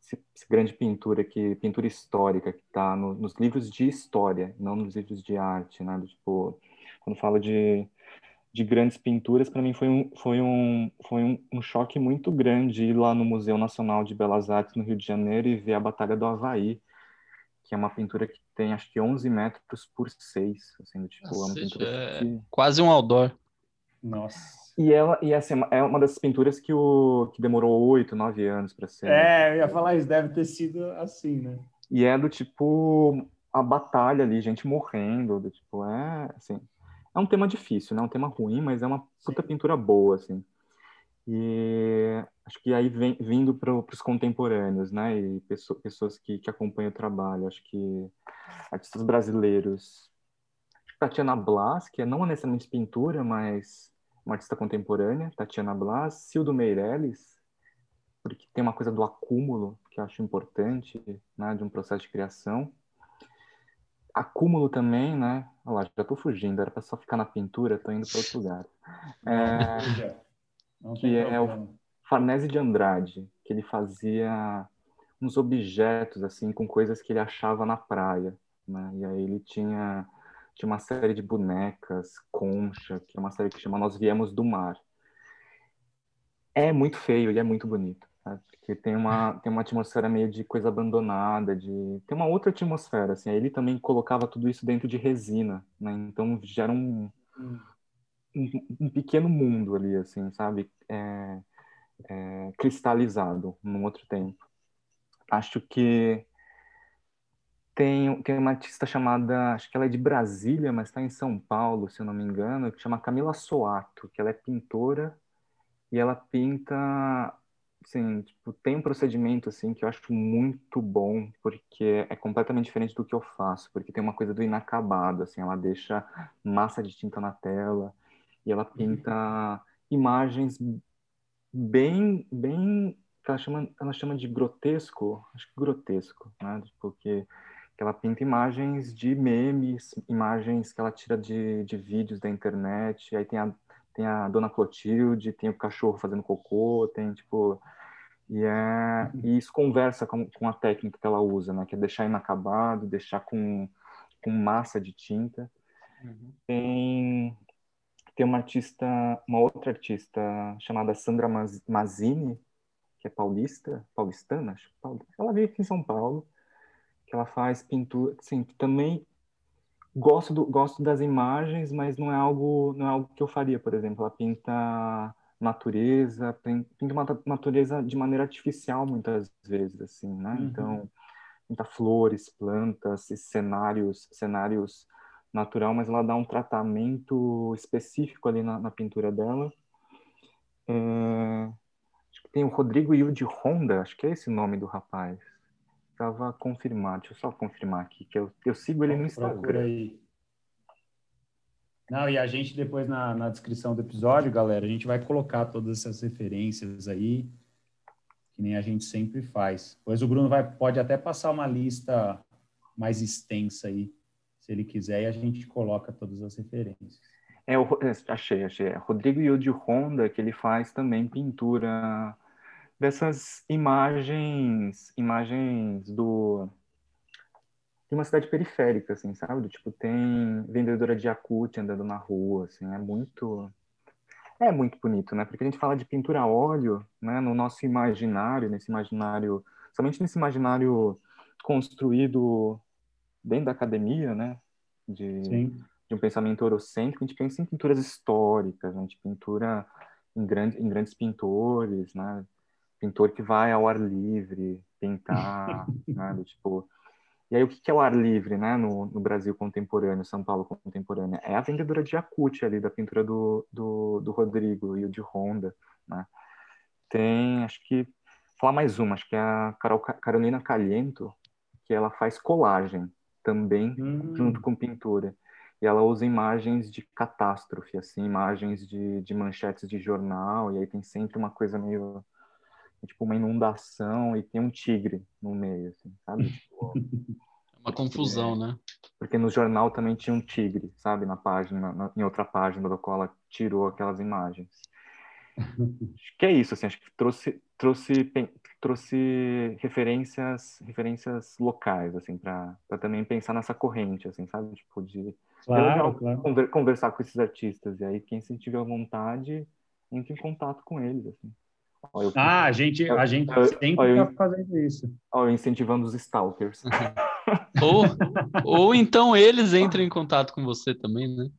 [SPEAKER 3] esse, esse grande pintura que pintura histórica que está no, nos livros de história, não nos livros de arte, né? Tipo, quando fala de de grandes pinturas, para mim foi um, foi, um, foi um, um, choque muito grande ir lá no Museu Nacional de Belas Artes, no Rio de Janeiro, e ver a Batalha do Havaí, que é uma pintura que tem acho que 11 metros por 6. Assim, tipo,
[SPEAKER 2] é uma pintura é que... quase um outdoor.
[SPEAKER 1] Nossa.
[SPEAKER 3] E ela e assim, é uma dessas pinturas que, o, que demorou oito, nove anos para ser.
[SPEAKER 1] É, eu ia falar isso, deve ter sido assim, né?
[SPEAKER 3] E é do tipo a batalha ali, gente morrendo, do tipo, é assim, é um tema difícil, né? É um tema ruim, mas é uma puta Sim. pintura boa, assim. E acho que aí vem, vindo para os contemporâneos, né? E pessoas, pessoas que, que acompanham o trabalho, acho que artistas brasileiros. Tatiana Blas, que é não necessariamente pintura, mas uma artista contemporânea, Tatiana Blas, Cildo Meirelles, porque tem uma coisa do acúmulo que eu acho importante, né, de um processo de criação acúmulo também, né? Olha lá, já estou fugindo, era para só ficar na pintura, estou indo para outro lugar. É, que é o Farnese de Andrade, que ele fazia uns objetos assim com coisas que ele achava na praia, né? E aí ele tinha tinha uma série de bonecas, concha, que é uma série que chama Nós Viemos do Mar. É muito feio e é muito bonito que tem uma tem uma atmosfera meio de coisa abandonada, de tem uma outra atmosfera assim. Aí ele também colocava tudo isso dentro de resina, né? Então gera um, um, um pequeno mundo ali, assim, sabe? É, é, cristalizado num outro tempo. Acho que tem, tem uma artista chamada, acho que ela é de Brasília, mas está em São Paulo, se eu não me engano, que chama Camila Soato, que ela é pintora e ela pinta Sim, tipo, tem um procedimento assim que eu acho muito bom, porque é completamente diferente do que eu faço, porque tem uma coisa do inacabado, assim, ela deixa massa de tinta na tela e ela uhum. pinta imagens bem bem ela chama ela chama de grotesco, acho que grotesco, né? Porque que ela pinta imagens de memes, imagens que ela tira de, de vídeos da internet, aí tem a tem a Dona Clotilde, tem o cachorro fazendo cocô, tem tipo e, é, e isso conversa com, com a técnica que ela usa, né? Que é deixar inacabado, deixar com, com massa de tinta. Uhum. Tem, tem uma artista, uma outra artista chamada Sandra Mazzini, que é paulista, paulistana, acho. Ela veio aqui em São Paulo, que ela faz pintura, assim, também gosto do, gosto das imagens, mas não é algo não é algo que eu faria, por exemplo. Ela pinta natureza, pinta uma natureza de maneira artificial muitas vezes, assim, né? Uhum. Então pinta flores, plantas, cenários, cenários natural, mas ela dá um tratamento específico ali na, na pintura dela. É, acho que tem o Rodrigo Yudi Honda, acho que é esse o nome do rapaz estava confirmado. Deixa eu só confirmar aqui, que eu, eu sigo ele no Instagram. Aí.
[SPEAKER 1] Não, e a gente depois na, na descrição do episódio, galera, a gente vai colocar todas essas referências aí, que nem a gente sempre faz. Pois o Bruno vai, pode até passar uma lista mais extensa aí, se ele quiser, e a gente coloca todas as referências.
[SPEAKER 3] É, eu, achei, achei. É Rodrigo Yudi Honda, que ele faz também pintura dessas imagens, imagens do de uma cidade periférica, assim, sabe? Do, tipo, tem vendedora de Yakut andando na rua, assim, é muito é muito bonito, né? Porque a gente fala de pintura a óleo, né, no nosso imaginário, nesse imaginário, somente nesse imaginário construído dentro da academia, né, de, de um pensamento eurocêntrico, a gente pensa em pinturas históricas, a gente pintura em, grande, em grandes pintores, né, pintor que vai ao ar livre pintar, do, tipo... E aí o que é o ar livre, né, no, no Brasil contemporâneo, São Paulo contemporânea? É a vendedora de Yakut ali, da pintura do, do, do Rodrigo e o de Honda, né? Tem, acho que, falar mais uma, acho que é a Carol, Carolina Caliento, que ela faz colagem também, hum. junto com pintura. E ela usa imagens de catástrofe, assim, imagens de, de manchetes de jornal, e aí tem sempre uma coisa meio tipo uma inundação e tem um tigre no meio, assim, sabe? Tipo,
[SPEAKER 2] uma confusão,
[SPEAKER 3] é,
[SPEAKER 2] né?
[SPEAKER 3] Porque no jornal também tinha um tigre, sabe? Na página, na, em outra página da qual ela tirou aquelas imagens. acho que é isso, assim, acho que trouxe trouxe trouxe referências referências locais, assim, para também pensar nessa corrente, assim, sabe? Tipo de
[SPEAKER 1] claro, claro.
[SPEAKER 3] conversar com esses artistas e aí quem se tiver vontade entre em contato com eles, assim.
[SPEAKER 1] Eu, ah, a gente, a gente eu, sempre está fazendo isso.
[SPEAKER 3] Ó, incentivando os stalkers.
[SPEAKER 2] ou, ou então eles entram em contato com você também, né?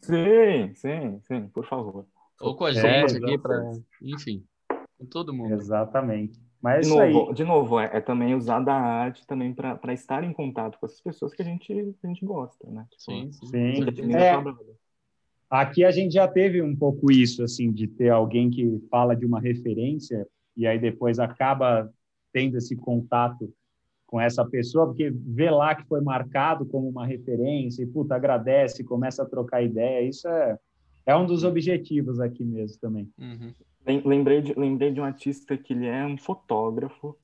[SPEAKER 3] Sim, sim, sim, por favor.
[SPEAKER 2] Ou com a gente é, aqui para, enfim, com todo mundo.
[SPEAKER 1] Exatamente. Mas
[SPEAKER 3] de novo, aí... de novo é, é, também usar da arte também para estar em contato com essas pessoas que a gente, a gente gosta, né?
[SPEAKER 1] Tipo, sim, sim. sim. É, aqui a gente já teve um pouco isso, assim, de ter alguém que fala de uma referência e aí depois acaba tendo esse contato com essa pessoa, porque vê lá que foi marcado como uma referência e, puta, agradece, começa a trocar ideia. Isso é, é um dos objetivos aqui mesmo também.
[SPEAKER 2] Uhum.
[SPEAKER 3] Lembrei de, lembrei de um artista que ele é um fotógrafo,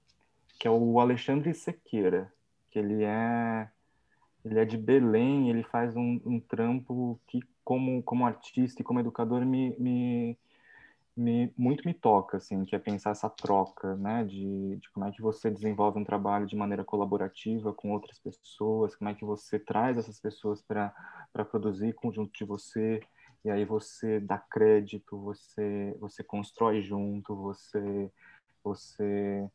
[SPEAKER 3] que é o Alexandre Sequeira, que ele é ele é de Belém, ele faz um, um trampo que como como artista e como educador me, me me, muito me toca, assim, que é pensar essa troca, né, de, de, como é que você desenvolve um trabalho de maneira colaborativa com outras pessoas, como é que você traz essas pessoas para produzir conjunto de você, e aí você dá crédito, você, você constrói junto, você, você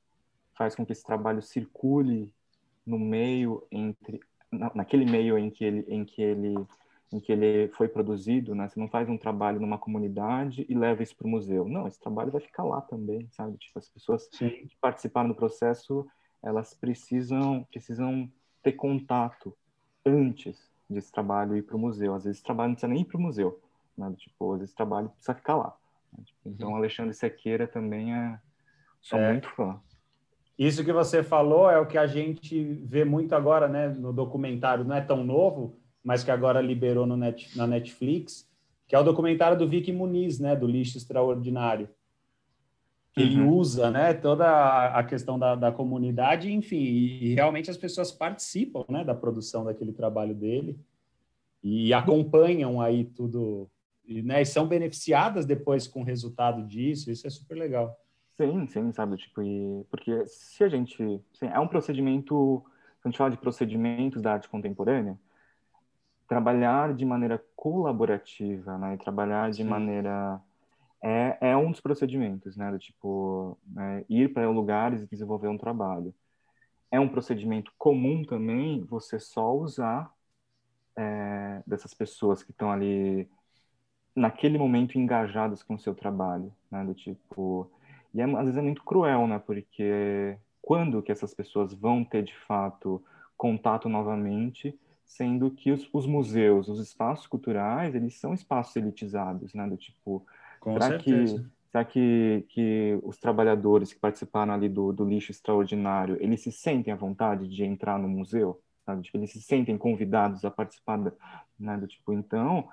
[SPEAKER 3] faz com que esse trabalho circule no meio entre, naquele meio em que ele, em que ele em que ele foi produzido, né? Você não faz um trabalho numa comunidade e leva isso para o museu. Não, esse trabalho vai ficar lá também, sabe? Tipo, as pessoas Sim. que participaram do processo, elas precisam precisam ter contato antes desse trabalho ir para o museu. Às vezes esse trabalho não precisa nem ir para o museu, né? Tipo, às vezes esse trabalho precisa ficar lá. Né? Tipo, então, uhum. Alexandre Sequeira também é... Sou é. muito fã.
[SPEAKER 1] Isso que você falou é o que a gente vê muito agora, né? No documentário, não é tão novo, mas que agora liberou no net, na Netflix, que é o documentário do Vicky Muniz, né, do lixo extraordinário. Que uhum. ele usa, né, toda a questão da, da comunidade, enfim, e, e, realmente as pessoas participam, né, da produção daquele trabalho dele e acompanham aí tudo, e, né, e são beneficiadas depois com o resultado disso. Isso é super legal.
[SPEAKER 3] Sim, sim, sabe, tipo, e, porque se a gente, sim, é um procedimento, quando a gente fala de procedimentos da arte contemporânea, trabalhar de maneira colaborativa, né? E trabalhar de Sim. maneira é, é um dos procedimentos, né? Do tipo né? ir para lugares e desenvolver um trabalho. É um procedimento comum também você só usar é, dessas pessoas que estão ali naquele momento engajadas com o seu trabalho, né? Do tipo e é, às vezes é muito cruel, né? Porque quando que essas pessoas vão ter de fato contato novamente? Sendo que os, os, museus, os espaços culturais, eles são espaços elitizados, né? Do tipo,
[SPEAKER 1] será
[SPEAKER 3] que será que, que os trabalhadores que participaram ali do, do lixo extraordinário, eles se sentem à vontade de entrar no museu? Sabe? Tipo, eles se sentem convidados a participar, da, né? Do tipo, então,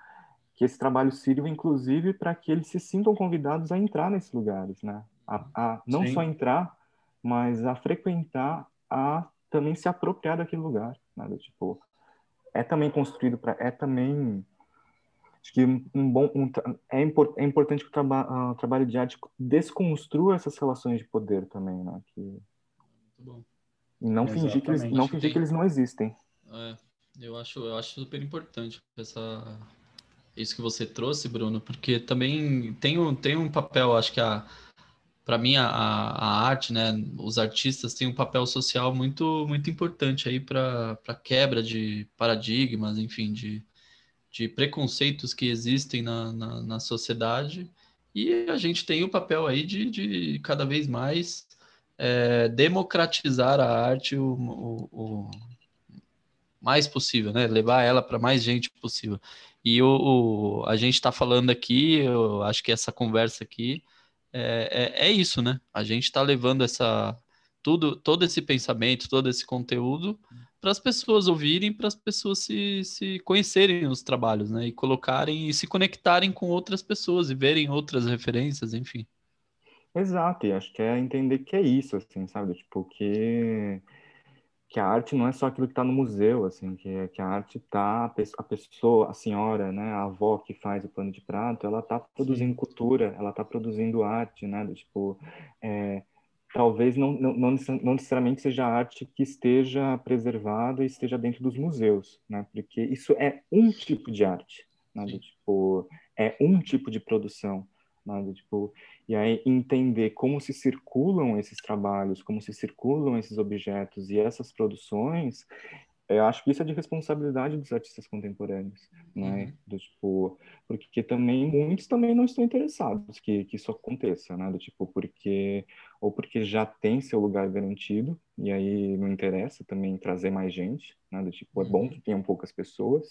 [SPEAKER 3] que esse trabalho sirva, inclusive, para que eles se sintam convidados a entrar nesses lugares, né? A, a não Sim. só entrar, mas a frequentar, a também se apropriar daquele lugar, né? Do tipo, é também construído para é também acho que um bom um, é, import, é importante que o traba, uh, trabalho de arte desconstrua essas relações de poder também né que e não fingir que eles não fingir Tem... que eles não existem.
[SPEAKER 2] É, eu acho eu acho super importante essa isso que você trouxe Bruno porque também tem um tem um papel acho que a para mim a, a, arte, né, os artistas têm um papel social muito muito importante aí para quebra de paradigmas, enfim, de, de preconceitos que existem na, na, na, sociedade e a gente tem o papel aí de, de cada vez mais é, democratizar a arte o, o, o, mais possível, né, levar ela para mais gente possível. E o, a gente está falando aqui, eu acho que essa conversa aqui é, é, é isso, né? A gente está levando essa tudo, todo esse pensamento, todo esse conteúdo para as pessoas ouvirem, para as pessoas se, se conhecerem os trabalhos, né? E colocarem e se conectarem com outras pessoas e verem outras referências, enfim.
[SPEAKER 3] Exato, e acho que é entender que é isso, assim, sabe? Tipo, que, que a arte não é só aquilo que está no museu, assim, que, que a arte tá, a pessoa, a senhora, né, a avó que faz o pano de prato, ela tá produzindo cultura, ela tá produzindo arte, né? Tipo, é, talvez não, não, não necessariamente seja arte que esteja preservada e esteja dentro dos museus, né? Porque isso é um tipo de arte, né? Tipo, é um tipo de produção, né? Tipo, e aí entender como se circulam esses trabalhos, como se circulam esses objetos e essas produções, eu acho que isso é de responsabilidade dos artistas contemporâneos, né? Uhum. Do, tipo, porque também muitos também não estão interessados que, que isso aconteça, né? Do tipo, porque ou porque já tem seu lugar garantido e aí não interessa também trazer mais gente, né? Do tipo, é bom uhum. que tenham poucas pessoas,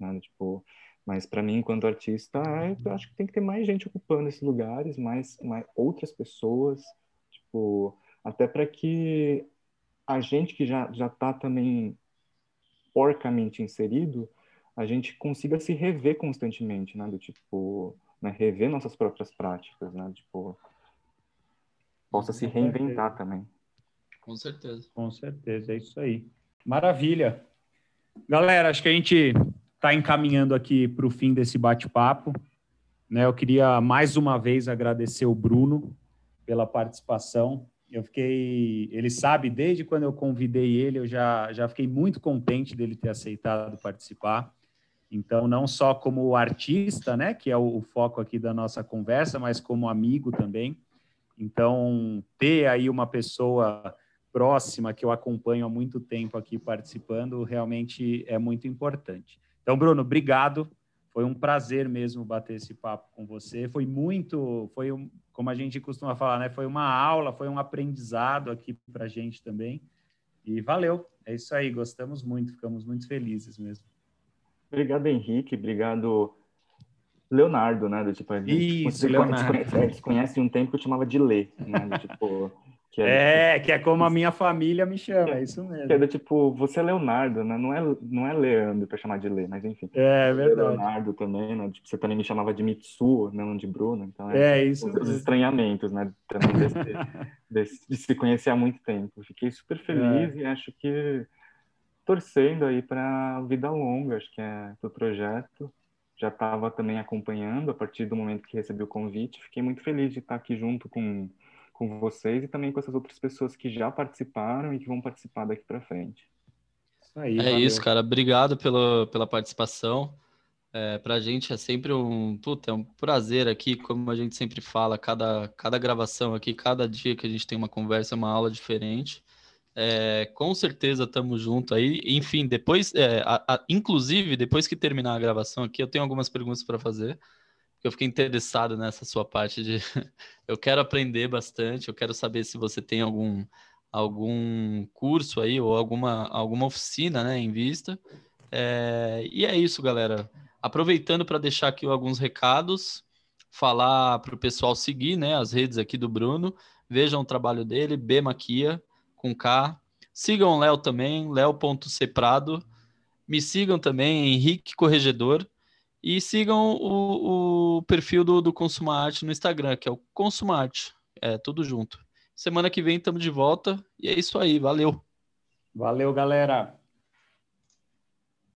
[SPEAKER 3] né? Do, tipo, mas para mim, enquanto artista, eu acho que tem que ter mais gente ocupando esses lugares, mais, mais outras pessoas, tipo, até para que a gente que já já está também porcamente inserido, a gente consiga se rever constantemente, né? Do tipo, né? rever nossas próprias práticas, né? Tipo, possa se reinventar também.
[SPEAKER 2] Com certeza.
[SPEAKER 1] Com certeza, é isso aí. Maravilha. Galera, acho que a gente está encaminhando aqui para o fim desse bate-papo. Né, eu queria mais uma vez agradecer o Bruno pela participação. Eu fiquei, ele sabe, desde quando eu convidei ele, eu já, já fiquei muito contente dele ter aceitado participar. Então, não só como artista, né, que é o, o foco aqui da nossa conversa, mas como amigo também. Então, ter aí uma pessoa próxima que eu acompanho há muito tempo aqui participando realmente é muito importante. Então, Bruno, obrigado. Foi um prazer mesmo bater esse papo com você. Foi muito, foi um, como a gente costuma falar, né? Foi uma aula, foi um aprendizado aqui para a gente também. E valeu. É isso aí. Gostamos muito, ficamos muito felizes mesmo.
[SPEAKER 3] Obrigado, Henrique. Obrigado, Leonardo, né? Do, tipo, a
[SPEAKER 1] gente, Isso, Leonardo.
[SPEAKER 3] A gente, conhece, conhece um tempo que eu chamava de Lê, né? Do, tipo,
[SPEAKER 1] que é, é, que é como a minha família me chama, é isso mesmo.
[SPEAKER 3] Que é do tipo, você é Leonardo, né? Não é, não é Leandro para chamar de Lê, mas enfim.
[SPEAKER 1] É, é verdade.
[SPEAKER 3] Leonardo também, né? Tipo, você também me chamava de Mitsuo, não de Bruno. Então
[SPEAKER 1] é, é isso
[SPEAKER 3] os, os, estranhamentos, né? Também desse, de se conhecer há muito tempo. Fiquei super feliz é. e acho que torcendo aí para vida longa, acho que é do projeto. Já estava também acompanhando a partir do momento que recebi o convite. Fiquei muito feliz de estar aqui junto com com vocês e também com essas outras pessoas que já participaram e que vão participar daqui para frente.
[SPEAKER 2] Isso aí, é valeu. isso, cara. Obrigado pela, pela participação. É, para a gente é sempre um, puta, é um prazer aqui, como a gente sempre fala, cada, cada gravação aqui, cada dia que a gente tem uma conversa, uma aula diferente. É, com certeza estamos juntos aí. Enfim, depois, é, a, a, inclusive, depois que terminar a gravação aqui, eu tenho algumas perguntas para fazer eu fiquei interessado nessa sua parte de eu quero aprender bastante, eu quero saber se você tem algum algum curso aí ou alguma alguma oficina, né, em vista. É, e é isso, galera. Aproveitando para deixar aqui alguns recados, falar para o pessoal seguir, né, as redes aqui do Bruno, vejam o trabalho dele, B Maquia com K. Sigam o Léo também, Léo.ceprado. Me sigam também, Henrique Corregedor. E sigam o, o perfil do, do Consumarte no Instagram, que é o Consumarte. É, tudo junto. Semana que vem estamos de volta. E é isso aí. Valeu.
[SPEAKER 1] Valeu, galera.